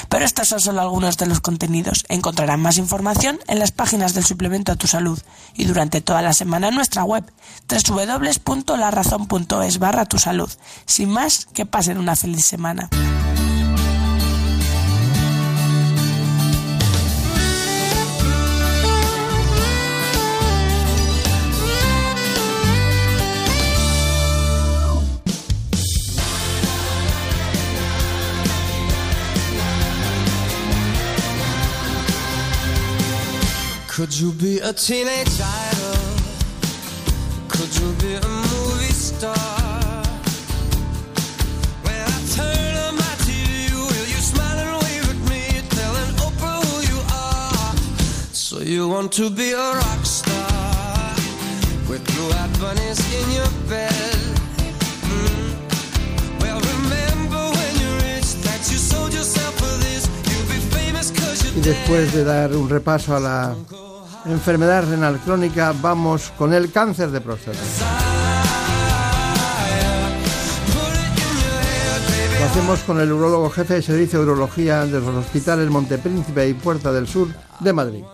Pero estos son solo algunos de los contenidos. Encontrarán más información en las páginas del suplemento a tu salud y durante toda la semana en nuestra web www.larazón.es barra tu salud. Sin más, que pasen una feliz semana. Could you be a teenage idol? Could you be a movie star? When I turn on my TV, will you smile and wave at me, telling Oprah who you are? So you want to be a rock star with blue-eyed bunnies in your bed? Mm. Well, remember when you rich that you sold yourself for this. You'll be famous 'cause Y you're después de dar un repaso a la enfermedad renal crónica, vamos con el cáncer de próstata. Lo hacemos con el urólogo jefe de servicio de urología de los hospitales Montepríncipe y Puerta del Sur de Madrid.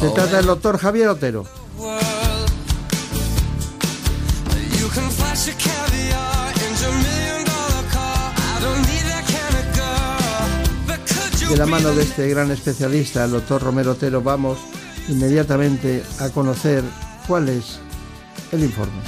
Se trata del doctor Javier Otero. De la mano de este gran especialista, el doctor Romero Otero, vamos inmediatamente a conocer cuál es el informe.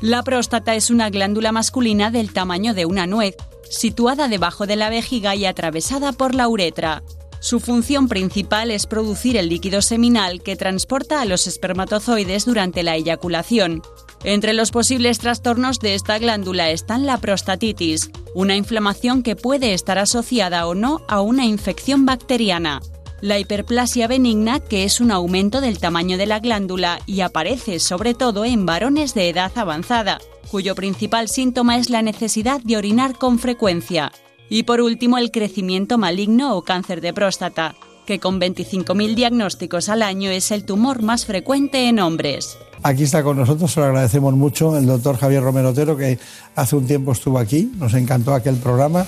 La próstata es una glándula masculina del tamaño de una nuez, situada debajo de la vejiga y atravesada por la uretra. Su función principal es producir el líquido seminal que transporta a los espermatozoides durante la eyaculación. Entre los posibles trastornos de esta glándula están la prostatitis, una inflamación que puede estar asociada o no a una infección bacteriana. La hiperplasia benigna, que es un aumento del tamaño de la glándula y aparece sobre todo en varones de edad avanzada, cuyo principal síntoma es la necesidad de orinar con frecuencia. Y por último, el crecimiento maligno o cáncer de próstata, que con 25.000 diagnósticos al año es el tumor más frecuente en hombres. Aquí está con nosotros, se lo agradecemos mucho, el doctor Javier Romero Otero, que hace un tiempo estuvo aquí, nos encantó aquel programa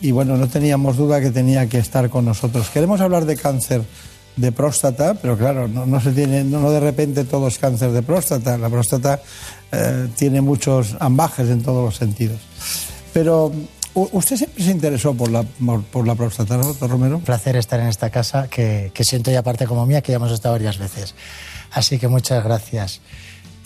y bueno, no teníamos duda que tenía que estar con nosotros. Queremos hablar de cáncer de próstata, pero claro, no, se tiene, no, de repente todo es cáncer de próstata. La próstata eh, tiene muchos ambajes en todos los sentidos. Pero usted siempre se interesó por la, por, por la próstata, ¿no, doctor Romero? Un placer estar en esta casa que, que siento ya parte como mía, que ya hemos estado varias veces. Así que muchas gracias.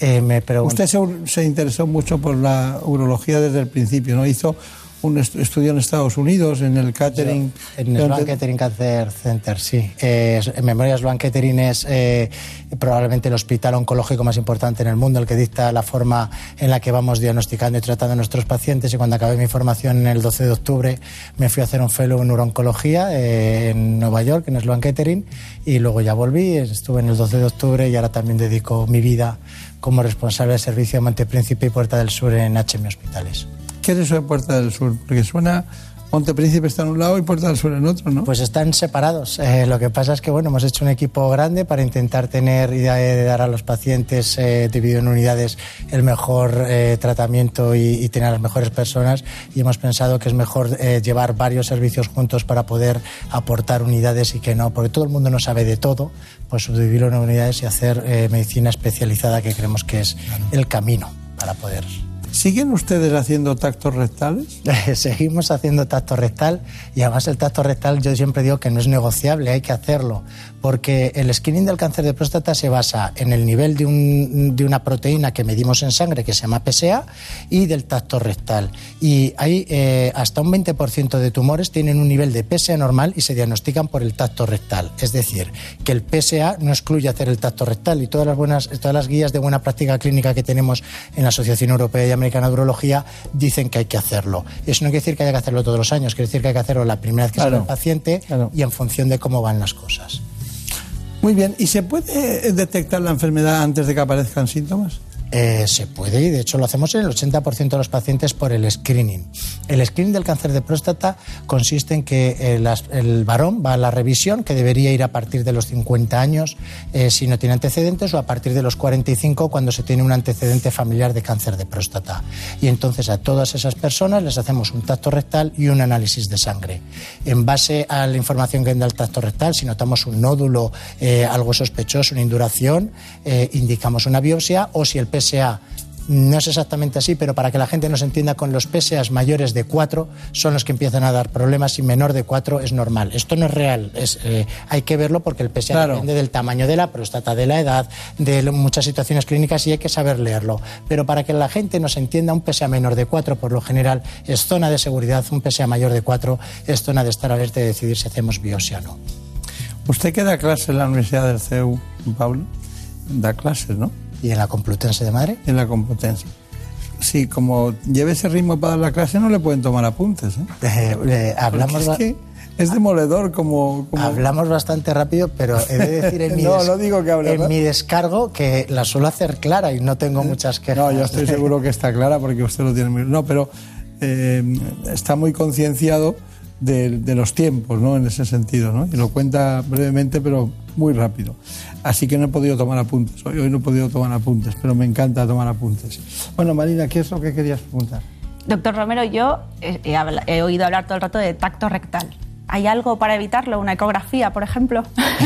Eh, me pregunto- Usted se, se interesó mucho por la urología desde el principio, ¿no? Hizo un est- estudio en Estados Unidos, en el catering. En el Sloan Kettering Cancer Center, sí. Eh, en memoria, Sloan Kettering es eh, probablemente el hospital oncológico más importante en el mundo, el que dicta la forma en la que vamos diagnosticando y tratando a nuestros pacientes. Y cuando acabé mi formación en el 12 de octubre, me fui a hacer un fellow en uroncología eh, en Nueva York, en Sloan Kettering, y luego ya volví, estuve en el 12 de octubre y ahora también dedico mi vida como responsable del servicio de Montepríncipe y Puerta del Sur en HM Hospitales. ¿Qué es eso de Puerta del Sur? Porque suena Montepríncipe está en un lado y Puerta del Sur en otro, ¿no? Pues están separados. Eh, lo que pasa es que bueno, hemos hecho un equipo grande para intentar tener y de dar a los pacientes eh, dividido en unidades el mejor eh, tratamiento y, y, tener a las mejores personas y hemos pensado que es mejor eh, llevar varios servicios juntos para poder aportar unidades y que no, porque todo el mundo no sabe de todo, pues subdividirlo en unidades y hacer eh, medicina especializada que creemos que es el camino para poder ¿Siguen ustedes haciendo tactos rectales? Seguimos haciendo tacto rectal y además el tacto rectal yo siempre digo que no es negociable, hay que hacerlo, porque el screening del cáncer de próstata se basa en el nivel de, un, de una proteína que medimos en sangre que se llama PSA y del tacto rectal. Y hay eh, hasta un 20% de tumores tienen un nivel de PSA normal y se diagnostican por el tacto rectal. Es decir, que el PSA no excluye hacer el tacto rectal y todas las, buenas, todas las guías de buena práctica clínica que tenemos en la Asociación Europea de Americana de Urología dicen que hay que hacerlo. Eso no quiere decir que haya que hacerlo todos los años, quiere decir que hay que hacerlo la primera vez que Claro. sale el paciente Claro. y en función de cómo van las cosas. Muy bien, ¿y se puede detectar la enfermedad antes de que aparezcan síntomas? Eh, se puede y de hecho lo hacemos en el 80% de los pacientes por el screening. El screening del cáncer de próstata consiste en que eh, las- el varón va a la revisión, que debería ir a partir de los 50 años eh, si no tiene antecedentes o a partir de los 45 cuando se tiene un antecedente familiar de cáncer de próstata. Y entonces a todas esas personas les hacemos un tacto rectal y un análisis de sangre. En base a la información que da el tacto rectal, si notamos un nódulo, eh, algo sospechoso, una induración, eh, indicamos una biopsia o si el PSA no es exactamente así, pero para que la gente nos entienda, con los PSAs mayores de 4 son los que empiezan a dar problemas y menor de 4 es normal. Esto no es real, es, eh, hay que verlo porque el PSA Claro. depende del tamaño de la próstata, de la edad, de muchas situaciones clínicas y hay que saber leerlo. Pero para que la gente nos entienda, un PSA menor de 4 por lo general es zona de seguridad, un PSA mayor de 4 es zona de estar alerta y decidir si hacemos biopsia o no. Usted que da clase en la Universidad del CEU, Pablo, da clases, ¿no? ¿Y en la Complutense de Madrid? En la Complutense. Sí, como lleve ese ritmo para dar la clase, no le pueden tomar apuntes. ¿eh? Eh, eh, hablamos es, que es demoledor como, como- Hablamos bastante rápido, pero he de decir en mi, No, des- no digo que hable en mi descargo que la suelo hacer clara y no tengo muchas quejas. No, yo estoy seguro que está clara porque usted lo tiene muy... No, pero eh, está muy concienciado de, de los tiempos, ¿no? En ese sentido, ¿no? Y lo cuenta brevemente, pero muy rápido. Así que no he podido tomar apuntes. Hoy, hoy no he podido tomar apuntes, pero me encanta tomar apuntes. Bueno, Marina, ¿qué es lo que querías preguntar? Doctor Romero, yo he, he habla- he oído hablar todo el rato de tacto rectal. ¿Hay algo para evitarlo? ¿Una ecografía, por ejemplo?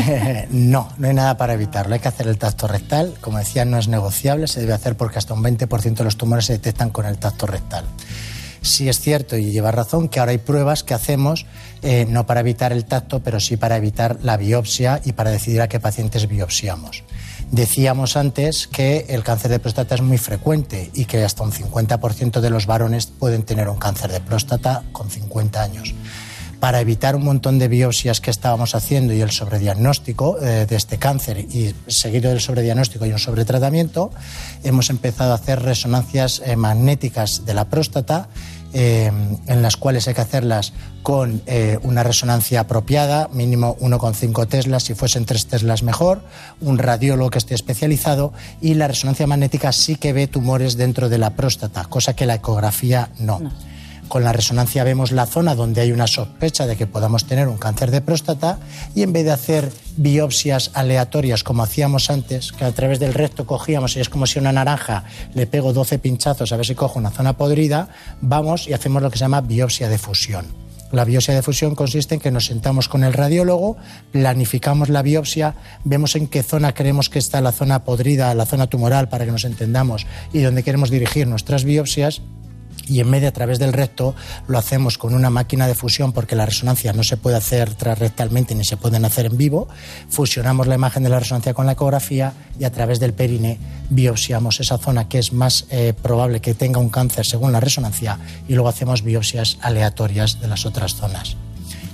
no, no hay nada para evitarlo. Hay que hacer el tacto rectal. Como decía, no es negociable, se debe hacer porque hasta un 20% de los tumores se detectan con el tacto rectal. Sí es cierto y lleva razón que ahora hay pruebas que hacemos eh, no para evitar el tacto, pero sí para evitar la biopsia y para decidir a qué pacientes biopsiamos. Decíamos antes que el cáncer de próstata es muy frecuente y que hasta un 50% de los varones pueden tener un cáncer de próstata con 50 años para evitar un montón de biopsias que estábamos haciendo y el sobrediagnóstico eh, de este cáncer y seguido del sobrediagnóstico y un sobretratamiento, hemos empezado a hacer resonancias eh, magnéticas de la próstata eh, en las cuales hay que hacerlas con eh, una resonancia apropiada, mínimo 1,5 teslas, si fuesen 3 teslas mejor, un radiólogo que esté especializado y la resonancia magnética sí que ve tumores dentro de la próstata, cosa que la ecografía no. Con la resonancia vemos la zona donde hay una sospecha de que podamos tener un cáncer de próstata y en vez de hacer biopsias aleatorias como hacíamos antes, que a través del recto cogíamos y es como si una naranja le pego 12 pinchazos a ver si cojo una zona podrida, vamos y hacemos lo que se llama biopsia de fusión. La biopsia de fusión consiste en que nos sentamos con el radiólogo, planificamos la biopsia, vemos en qué zona queremos que está la zona podrida, la zona tumoral, para que nos entendamos, y donde queremos dirigir nuestras biopsias y en medio a través del recto lo hacemos con una máquina de fusión porque la resonancia no se puede hacer transrectalmente ni se pueden hacer en vivo. Fusionamos la imagen de la resonancia con la ecografía y a través del perine biopsiamos esa zona que es más eh, probable que tenga un cáncer según la resonancia y luego hacemos biopsias aleatorias de las otras zonas.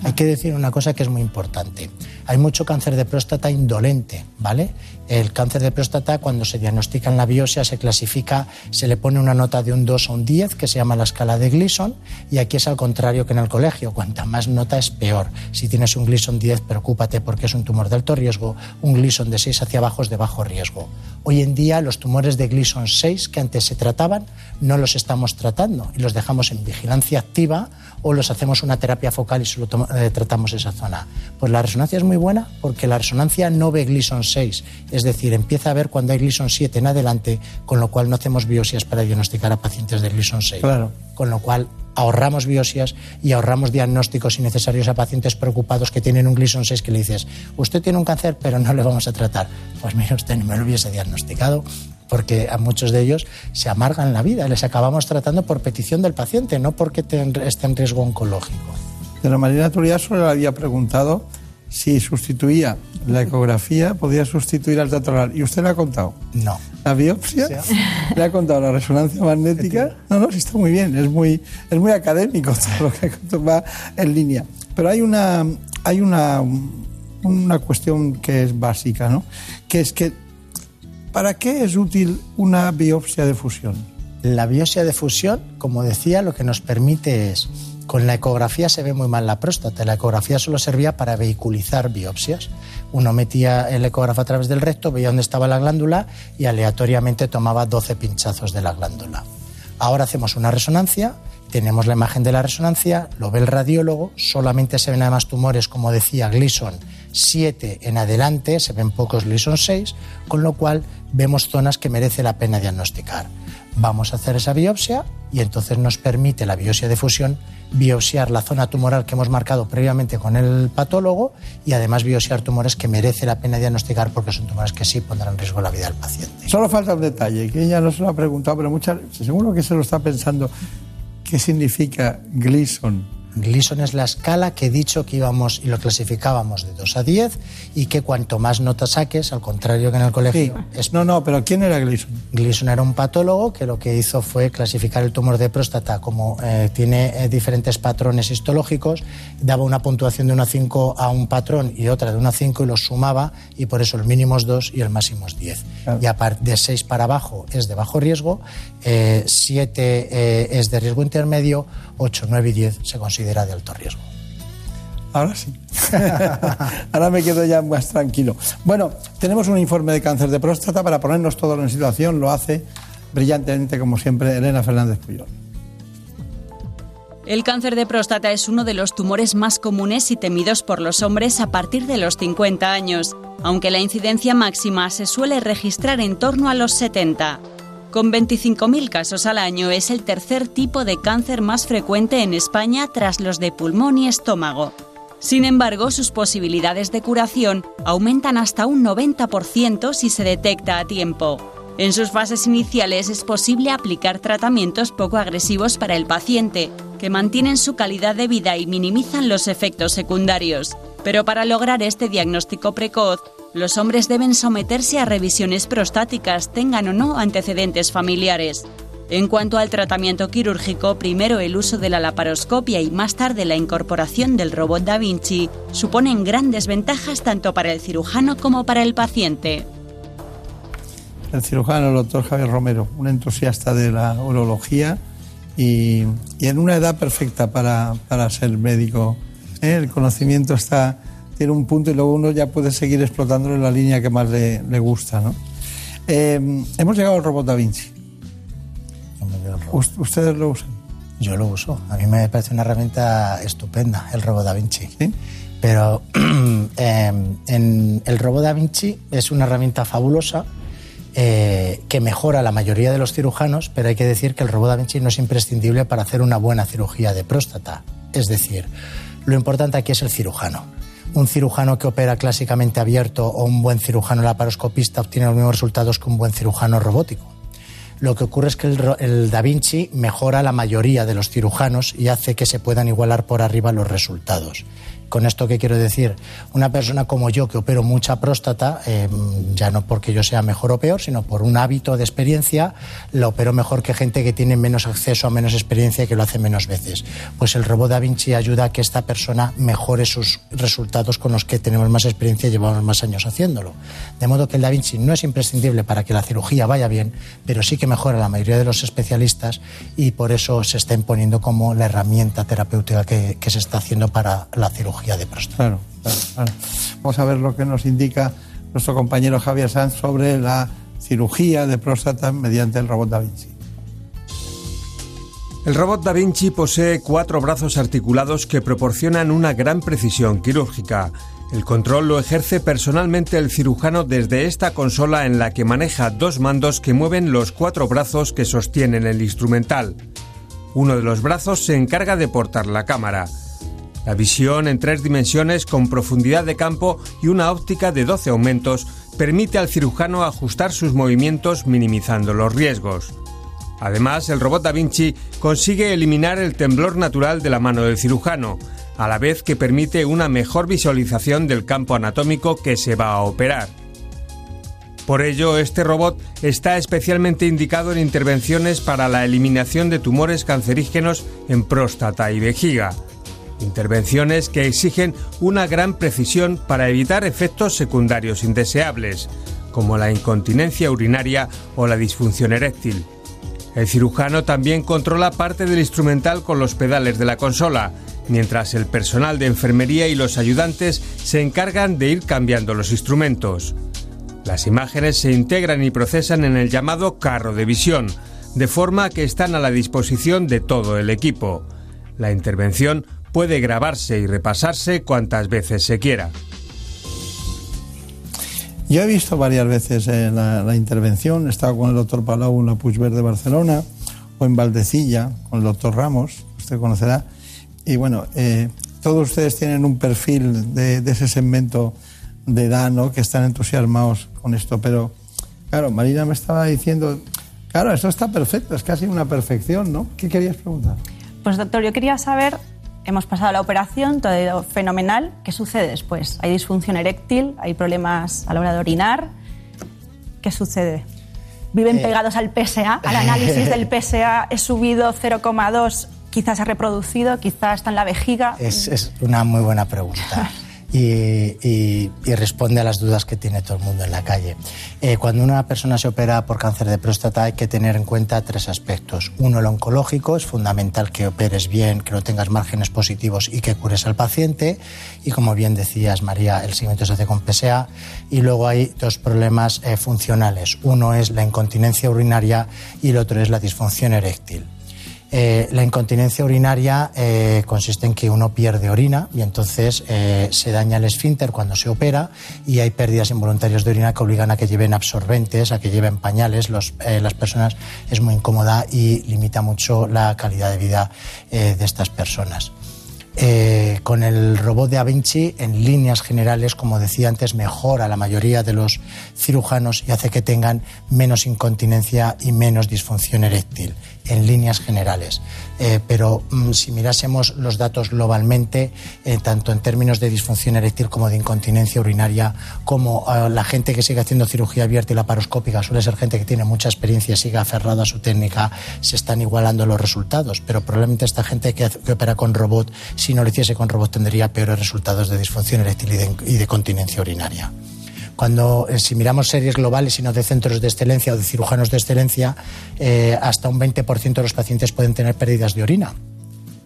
Hay que decir una cosa que es muy importante. Hay mucho cáncer de próstata indolente, ¿vale? El cáncer de próstata, cuando se diagnostica en la biopsia, se clasifica, se le pone una nota de un 2 a un 10, que se llama la escala de Gleason, y aquí es al contrario que en el colegio. Cuanta más nota es peor. Si tienes un Gleason 10, preocúpate porque es un tumor de alto riesgo. Un Gleason de 6 hacia abajo es de bajo riesgo. Hoy en día, los tumores de Gleason 6, que antes se trataban, no los estamos tratando y los dejamos en vigilancia activa o los hacemos una terapia focal y solo eh, tratamos esa zona. Pues la resonancia es muy buena porque la resonancia no ve Gleason 6, es decir, empieza a ver cuando hay Gleason 7 en adelante, con lo cual no hacemos biopsias para diagnosticar a pacientes de Gleason 6. Claro. Con lo cual ahorramos biopsias y ahorramos diagnósticos innecesarios a pacientes preocupados que tienen un Gleason 6 que le dices, usted tiene un cáncer pero no le vamos a tratar. Pues mire, usted no me lo hubiese diagnosticado porque a muchos de ellos se amargan la vida. Les acabamos tratando por petición del paciente, no porque esté en riesgo oncológico. De la Turía solo le había preguntado si sustituía la ecografía, podía sustituir al teatro Y usted le ha contado. No. La biopsia, le ha contado la resonancia magnética. No, no, sí está muy bien, es muy, es muy académico todo lo que va en línea. Pero hay una, hay una, una cuestión que es básica, ¿no? Que es que ¿Para qué es útil una biopsia de fusión? La biopsia de fusión, como decía, lo que nos permite es, con la ecografía se ve muy mal la próstata, la ecografía solo servía para vehiculizar biopsias. Uno metía el ecógrafo a través del recto, veía dónde estaba la glándula y aleatoriamente tomaba 12 pinchazos de la glándula. Ahora hacemos una resonancia, tenemos la imagen de la resonancia, lo ve el radiólogo, solamente se ven además tumores, como decía Gleason, 7 en adelante, se ven pocos Gleason 6, con lo cual vemos zonas que merece la pena diagnosticar. Vamos a hacer esa biopsia y entonces nos permite la biopsia de fusión biopsiar la zona tumoral que hemos marcado previamente con el patólogo y además biopsiar tumores que merece la pena diagnosticar porque son tumores que sí pondrán en riesgo la vida del paciente. Solo falta un detalle, que ella no se lo ha preguntado, pero muchas, seguro que se lo está pensando. ¿Qué significa Gleason? Gleason es la escala que he dicho que íbamos y lo clasificábamos de 2 a 10 y que cuanto más notas saques, al contrario que en el colegio. Es... No, no, pero ¿quién era Gleason? Gleason era un patólogo que lo que hizo fue clasificar el tumor de próstata como eh, tiene eh, diferentes patrones histológicos, daba una puntuación de 1 a 5 a un patrón y otra de 1 a 5 y los sumaba y por eso el mínimo es 2 y el máximo es 10. Y a partir de 6 para abajo es de bajo riesgo, 7 eh, es de riesgo intermedio, 8, 9 y 10 se considera de alto riesgo. Ahora sí. Ahora me quedo ya más tranquilo. Bueno, tenemos un informe de cáncer de próstata para ponernos todos en situación. Lo hace brillantemente, como siempre, Elena Fernández Puyol. El cáncer de próstata es uno de los tumores más comunes y temidos por los hombres a partir de los 50 años, aunque la incidencia máxima se suele registrar en torno a los 70. Con 25.000 casos al año es el tercer tipo de cáncer más frecuente en España tras los de pulmón y estómago. Sin embargo, sus posibilidades de curación aumentan hasta un 90% si se detecta a tiempo. En sus fases iniciales es posible aplicar tratamientos poco agresivos para el paciente, que mantienen su calidad de vida y minimizan los efectos secundarios. Pero para lograr este diagnóstico precoz, los hombres deben someterse a revisiones prostáticas, tengan o no antecedentes familiares. En cuanto al tratamiento quirúrgico, primero el uso de la laparoscopia y más tarde la incorporación del robot Da Vinci suponen grandes ventajas tanto para el cirujano como para el paciente. El cirujano, el doctor Javier Romero, un entusiasta de la urología y, en una edad perfecta para, ser médico. El conocimiento está tiene un punto y luego uno ya puede seguir explotándolo en la línea que más le, gusta. ¿no? Eh, hemos llegado al robot Da Vinci. ¿Ustedes lo usan? Yo lo uso. A mí me parece una herramienta estupenda el robot Da Vinci. Pero em, en el robot Da Vinci es una herramienta fabulosa eh, que mejora la mayoría de los cirujanos, pero hay que decir que el robot Da Vinci no es imprescindible para hacer una buena cirugía de próstata. Es decir, lo importante aquí es el cirujano un cirujano que opera clásicamente abierto o un buen cirujano laparoscopista obtiene los mismos resultados que un buen cirujano robótico. Lo que ocurre es que el, Da Vinci mejora la mayoría de los cirujanos y hace que se puedan igualar por arriba los resultados. Con esto que quiero decir, una persona como yo que opero mucha próstata, eh, ya no porque yo sea mejor o peor, sino por un hábito de experiencia, la opero mejor que gente que tiene menos acceso a menos experiencia y que lo hace menos veces. Pues el robot Da Vinci ayuda a que esta persona mejore sus resultados con los que tenemos más experiencia y llevamos más años haciéndolo. De modo que el Da Vinci no es imprescindible para que la cirugía vaya bien, pero sí que mejora la mayoría de los especialistas y por eso se está imponiendo como la herramienta terapéutica que se está haciendo para la cirugía de próstata. Claro, claro, claro. Vamos a ver lo que nos indica nuestro compañero Javier Sanz sobre la cirugía de próstata mediante el robot Da Vinci. El robot Da Vinci posee cuatro brazos articulados que proporcionan una gran precisión quirúrgica. El control lo ejerce personalmente el cirujano desde esta consola en la que maneja dos mandos que mueven los cuatro brazos que sostienen el instrumental. Uno de los brazos se encarga de portar la cámara. La visión en tres dimensiones con profundidad de campo y una óptica de 12 aumentos permite al cirujano ajustar sus movimientos minimizando los riesgos. Además, el robot Da Vinci consigue eliminar el temblor natural de la mano del cirujano, a la vez que permite una mejor visualización del campo anatómico que se va a operar. Por ello, este robot está especialmente indicado en intervenciones para la eliminación de tumores cancerígenos en próstata y vejiga. Intervenciones que exigen una gran precisión para evitar efectos secundarios indeseables, como la incontinencia urinaria o la disfunción eréctil. El cirujano también controla parte del instrumental con los pedales de la consola, mientras el personal de enfermería y los ayudantes se encargan de ir cambiando los instrumentos. Las imágenes se integran y procesan en el llamado carro de visión, de forma que están a la disposición de todo el equipo. La intervención puede grabarse y repasarse cuantas veces se quiera. Yo he visto varias veces eh, la, la, intervención, he estado con el doctor Palau en la Puigverd de Barcelona o en Valdecilla con el doctor Ramos, usted conocerá. Y bueno, eh, todos ustedes tienen un perfil de, de, ese segmento de edad, ¿no? Que están entusiasmados con esto. Pero, claro, Marina me estaba diciendo, claro, eso está perfecto, es casi una perfección, ¿no? ¿Qué querías preguntar? Pues doctor, yo quería saber Hemos pasado la operación, todo ha ido fenomenal. ¿Qué sucede después? ¿Hay disfunción eréctil? ¿Hay problemas a la hora de orinar? ¿Qué sucede? ¿Viven eh. pegados al PSA? ¿Al análisis del PSA he subido 0,2? Quizás ha reproducido, quizás está en la vejiga. Es, es una muy buena pregunta. y, responde a las dudas que tiene todo el mundo en la calle. Eh, cuando una persona se opera por cáncer de próstata hay que tener en cuenta tres aspectos. Uno, el oncológico, es fundamental que operes bien, que no tengas márgenes positivos y que cures al paciente. Y como bien decías, María, el seguimiento se hace con PSA. Y luego hay dos problemas eh, funcionales. Uno es la incontinencia urinaria y el otro es la disfunción eréctil. Eh, la incontinencia urinaria eh, consiste en que uno pierde orina y entonces eh, se daña el esfínter cuando se opera y hay pérdidas involuntarias de orina que obligan a que lleven absorbentes, a que lleven pañales. Las personas es muy incómoda y limita mucho la calidad de vida de estas personas. Con el robot de Da Vinci, en líneas generales, como decía antes, mejora la mayoría de los cirujanos y hace que tengan menos incontinencia y menos disfunción eréctil, en líneas generales. Eh, pero mm, si mirásemos los datos globalmente, eh, tanto en términos de disfunción eréctil como de incontinencia urinaria, como eh, la gente que sigue haciendo cirugía abierta y laparoscópica suele ser gente que tiene mucha experiencia sigue aferrada a su técnica, se están igualando los resultados. Pero probablemente esta gente que, que opera con robot, si no lo hiciese con robot, tendría peores resultados de disfunción eréctil y de, y de continencia urinaria cuando eh, si miramos series globales y no de centros de excelencia o de cirujanos de excelencia, eh, hasta un 20% de los pacientes pueden tener pérdidas de orina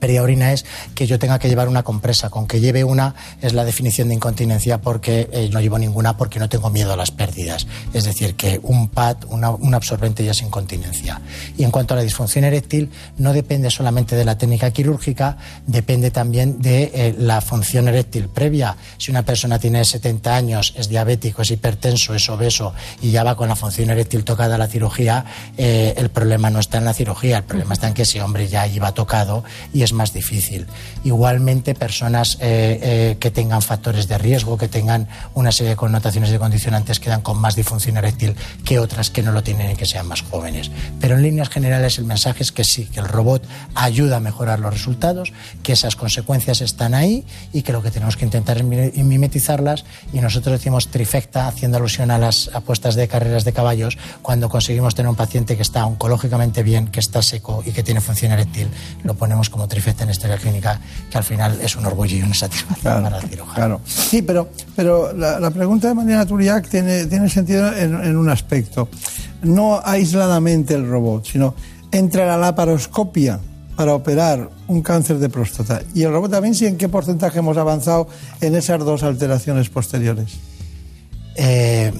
orina es que yo tenga que llevar una compresa. Con que lleve una es la definición de incontinencia porque eh, no llevo ninguna porque no tengo miedo a las pérdidas. Es decir, que un pad, un absorbente ya es incontinencia. Y en cuanto a la disfunción eréctil, no depende solamente de la técnica quirúrgica, depende también de eh, la función eréctil previa. Si una persona tiene 70 años, es diabético, es hipertenso, es obeso y ya va con la función eréctil tocada a la cirugía, eh, el problema no está en la cirugía, el problema está en que ese hombre ya iba tocado y es más difícil. Igualmente, personas eh, eh, que tengan factores de riesgo, que tengan una serie de connotaciones y condicionantes, quedan con más disfunción eréctil que otras que no lo tienen y que sean más jóvenes. Pero en líneas generales el mensaje es que sí, que el robot ayuda a mejorar los resultados, que esas consecuencias están ahí y que lo que tenemos que intentar es mimetizarlas y nosotros decimos trifecta haciendo alusión a las apuestas de carreras de caballos cuando conseguimos tener un paciente que está oncológicamente bien, que está seco y que tiene función eréctil, lo ponemos como trifecta en historia clínica, que al final es un orgullo y una satisfacción para el cirujano. Claro. Sí, pero, pero la, la pregunta de María Naturiac tiene, tiene sentido en, en un aspecto. No aisladamente el robot, sino entre la laparoscopia para operar un cáncer de próstata y el robot también, sí, ¿en qué porcentaje hemos avanzado en esas dos alteraciones posteriores? Eh,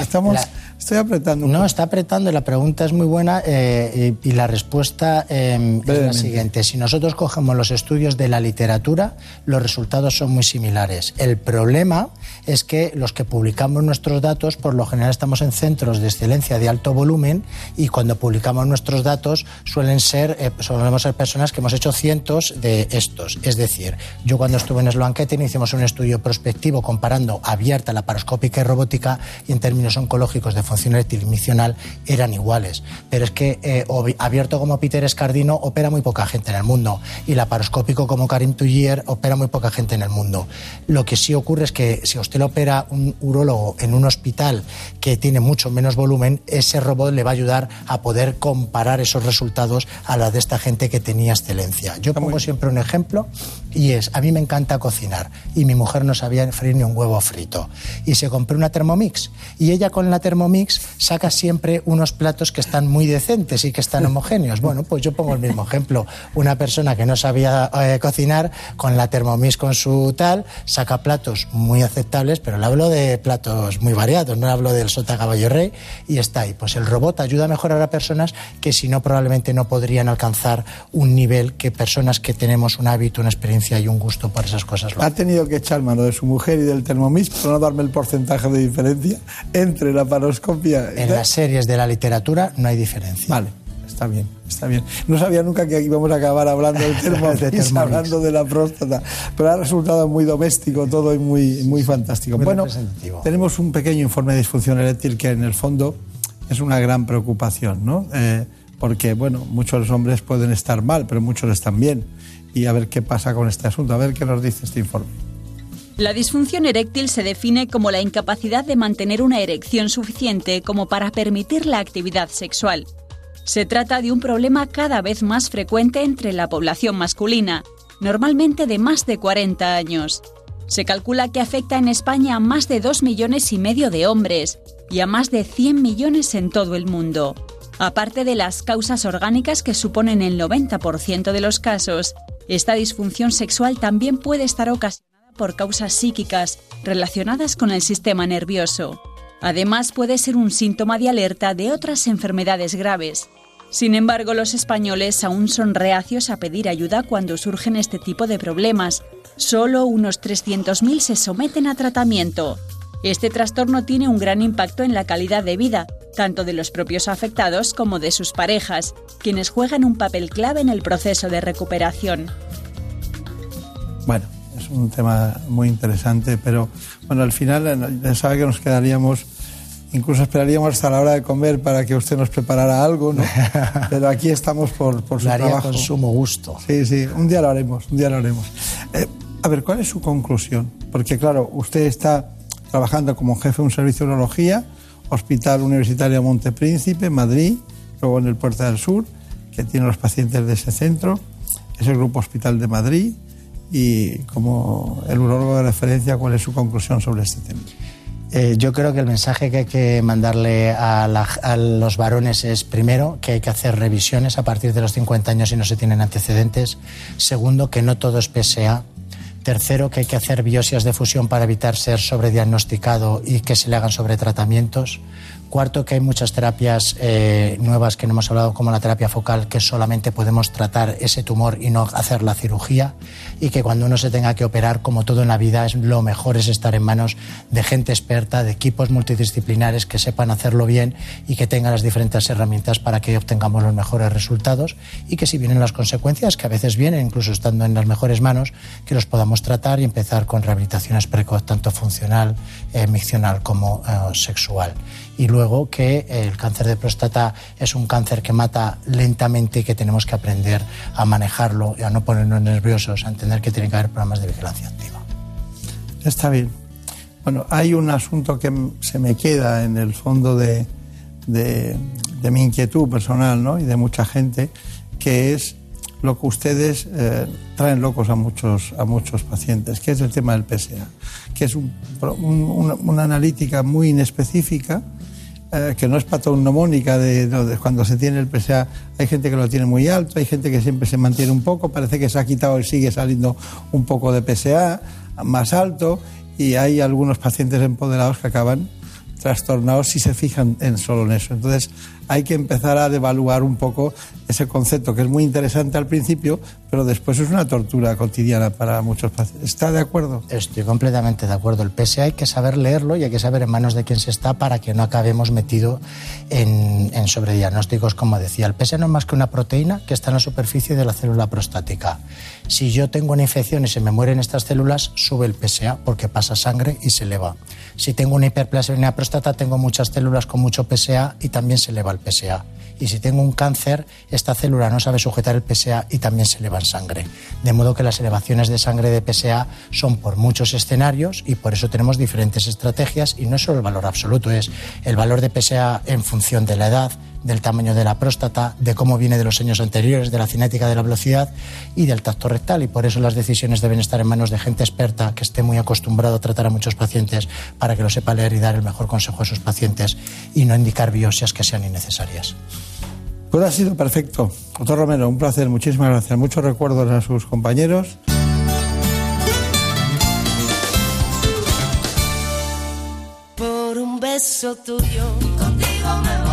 Estamos, la- estoy apretando. No, está apretando. La pregunta es muy buena eh, y, y la respuesta eh, es la siguiente. Si nosotros cogemos los estudios de la literatura, los resultados son muy similares. El problema es que los que publicamos nuestros datos, por lo general estamos en centros de excelencia de alto volumen y cuando publicamos nuestros datos suelen ser, eh, ser personas que hemos hecho cientos de estos. Es decir, yo cuando estuve en Sloan Kettering hicimos un estudio prospectivo comparando abierta, laparoscópica y robótica y en términos oncológicos de función eréctil eran iguales. Pero es que eh, abierto como Peter Escardino opera muy poca gente en el mundo y laparoscópico como Karim Tullier opera muy poca gente en el mundo. Lo que sí ocurre es que si a usted le opera un urólogo en un hospital que tiene mucho menos volumen, ese robot le va a ayudar a poder comparar esos resultados a la de esta gente que tenía excelencia. Yo pongo siempre un ejemplo y es, a mí me encanta cocinar y mi mujer no sabía freír ni un huevo frito y se compró una Thermomix y ella con la Thermomix saca siempre unos platos que están muy decentes y que están homogéneos. Bueno, pues yo pongo el mismo ejemplo. Una persona que no sabía eh, cocinar con la Thermomix con su tal saca platos muy aceptables, pero le hablo de platos muy variados, no hablo del sota caballo rey y está ahí. Pues el robot ayuda a mejorar a personas que si no probablemente no podrían alcanzar un nivel que personas que tenemos un hábito, una experiencia y un gusto por esas cosas lo Ha tenido que echar mano de su mujer y del Thermomix para no darme el porcentaje de diferencia entre la paroscopia y En las series de la literatura no hay diferencia. Vale, está bien, está bien. No sabía nunca que íbamos a acabar hablando del Thermomix, De hablando de la próstata, pero ha resultado muy doméstico todo y muy, muy fantástico. Muy bueno, tenemos un pequeño informe de disfunción eréctil que en el fondo es una gran preocupación, ¿no? Eh, porque, bueno, muchos de los hombres pueden estar mal, pero muchos están bien. Y a ver qué pasa con este asunto, a ver qué nos dice este informe. La disfunción eréctil se define como la incapacidad de mantener una erección suficiente como para permitir la actividad sexual. Se trata de un problema cada vez más frecuente entre la población masculina, normalmente de más de 40 años. Se calcula que afecta en España a más de 2 millones y medio de hombres y a más de 100 millones en todo el mundo. Aparte de las causas orgánicas que suponen el 90% de los casos, esta disfunción sexual también puede estar ocasionada por causas psíquicas relacionadas con el sistema nervioso. Además, puede ser un síntoma de alerta de otras enfermedades graves. Sin embargo, los españoles aún son reacios a pedir ayuda cuando surgen este tipo de problemas. Solo unos 300.000 se someten a tratamiento. Este trastorno tiene un gran impacto en la calidad de vida, tanto de los propios afectados como de sus parejas, quienes juegan un papel clave en el proceso de recuperación. Bueno, es un tema muy interesante, pero bueno, al final eh, ya sabe que nos quedaríamos, incluso esperaríamos hasta la hora de comer para que usted nos preparara algo, ¿no? Pero aquí estamos por, por su Lo haría trabajo. con sumo gusto. Sí, sí, un día lo haremos, un día lo haremos. Eh, a ver, ¿cuál es su conclusión? Porque claro, usted está trabajando como jefe de un servicio de urología, Hospital Universitario Montepríncipe, Madrid, luego en el Puerta del Sur, que tiene los pacientes de ese centro, es el Grupo Hospital de Madrid, y como el urólogo de referencia, ¿cuál es su conclusión sobre este tema? Eh, yo creo que el mensaje que hay que mandarle a, los varones es, primero, que hay que hacer revisiones a partir de los 50 años si no se tienen antecedentes. Segundo, que no todo es PSA. Tercero, que hay que hacer biopsias de fusión para evitar ser sobrediagnosticado y que se le hagan sobretratamientos. Cuarto, que hay muchas terapias eh, nuevas que no hemos hablado, como la terapia focal, que solamente podemos tratar ese tumor y no hacer la cirugía. Y que cuando uno se tenga que operar, como todo en la vida, es lo mejor es estar en manos de gente experta, de equipos multidisciplinares que sepan hacerlo bien y que tengan las diferentes herramientas para que obtengamos los mejores resultados. Y que si vienen las consecuencias, que a veces vienen, incluso estando en las mejores manos, que los podamos tratar y empezar con rehabilitaciones precoz, tanto funcional, eh, miccional como eh, sexual. Y luego que el cáncer de próstata es un cáncer que mata lentamente y que tenemos que aprender a manejarlo y a no ponernos nerviosos, a entender que tiene que haber programas de vigilancia activa. Está bien. Bueno, hay un asunto que se me queda en el fondo de, de- mi inquietud personal ¿no? y de mucha gente, que es lo que ustedes eh, traen locos a muchos, a muchos pacientes, que es el tema del PSA, que es un- un- una, una analítica muy inespecífica, eh, que no es patognomónica de, de cuando se tiene el PSA. Hay gente que lo tiene muy alto, hay gente que siempre se mantiene un poco, parece que se ha quitado y sigue saliendo un poco de PSA más alto, y hay algunos pacientes empoderados que acaban trastornados si se fijan en solo en eso. Entonces hay que empezar a devaluar un poco ese concepto que es muy interesante al principio, pero después es una tortura cotidiana para muchos pacientes. ¿Está de acuerdo? Estoy completamente de acuerdo. El PSA hay que saber leerlo y hay que saber en manos de quién se está para que no acabemos metido en, en sobrediagnósticos, como decía. El PSA no es más que una proteína que está en la superficie de la célula prostática. Si yo tengo una infección y se me mueren estas células, sube el PSA porque pasa sangre y se eleva. Si tengo una hiperplasia en la próstata, tengo muchas células con mucho PSA y también se eleva PSA. Y si tengo un cáncer, esta célula no sabe sujetar el PSA y también se eleva en sangre. De modo que las elevaciones de sangre de PSA son por muchos escenarios y por eso tenemos diferentes estrategias y no es solo el valor absoluto, es el valor de PSA en función de la edad, del tamaño de la próstata, de cómo viene de los años anteriores, de la cinética de la velocidad y del tacto rectal. Y por eso las decisiones deben estar en manos de gente experta que esté muy acostumbrado a tratar a muchos pacientes para que lo sepa leer y dar el mejor consejo a sus pacientes y no indicar biopsias que sean innecesarias. Pues ha sido perfecto. Doctor Romero, un placer. Muchísimas gracias. Muchos recuerdos a sus compañeros. Por un beso tuyo, contigo me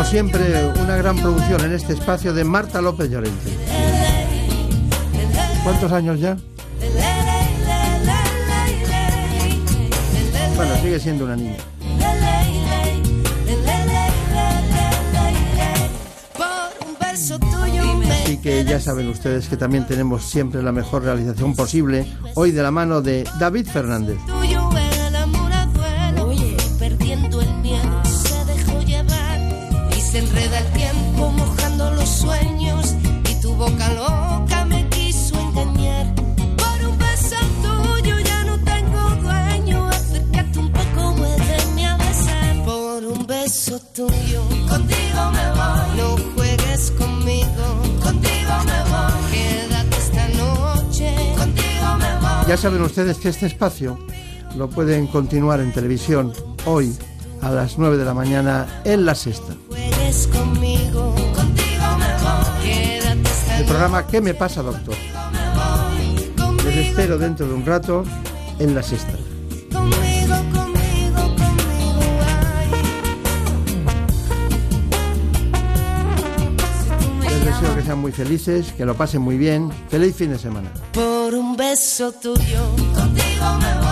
Como siempre, una gran producción en este espacio de Marta López Llorente. ¿Cuántos años ya? Bueno, sigue siendo una niña. Así que ya saben ustedes que también tenemos siempre la mejor realización posible, hoy de la mano de David Fernández. Ya saben ustedes que este espacio lo pueden continuar en televisión hoy a las 9 de la mañana en la sexta. Programa ¿Qué me pasa, doctor? Les espero dentro de un rato en la sexta. Les deseo que sean muy felices, que lo pasen muy bien. Feliz fin de semana. Por un beso tuyo, contigo me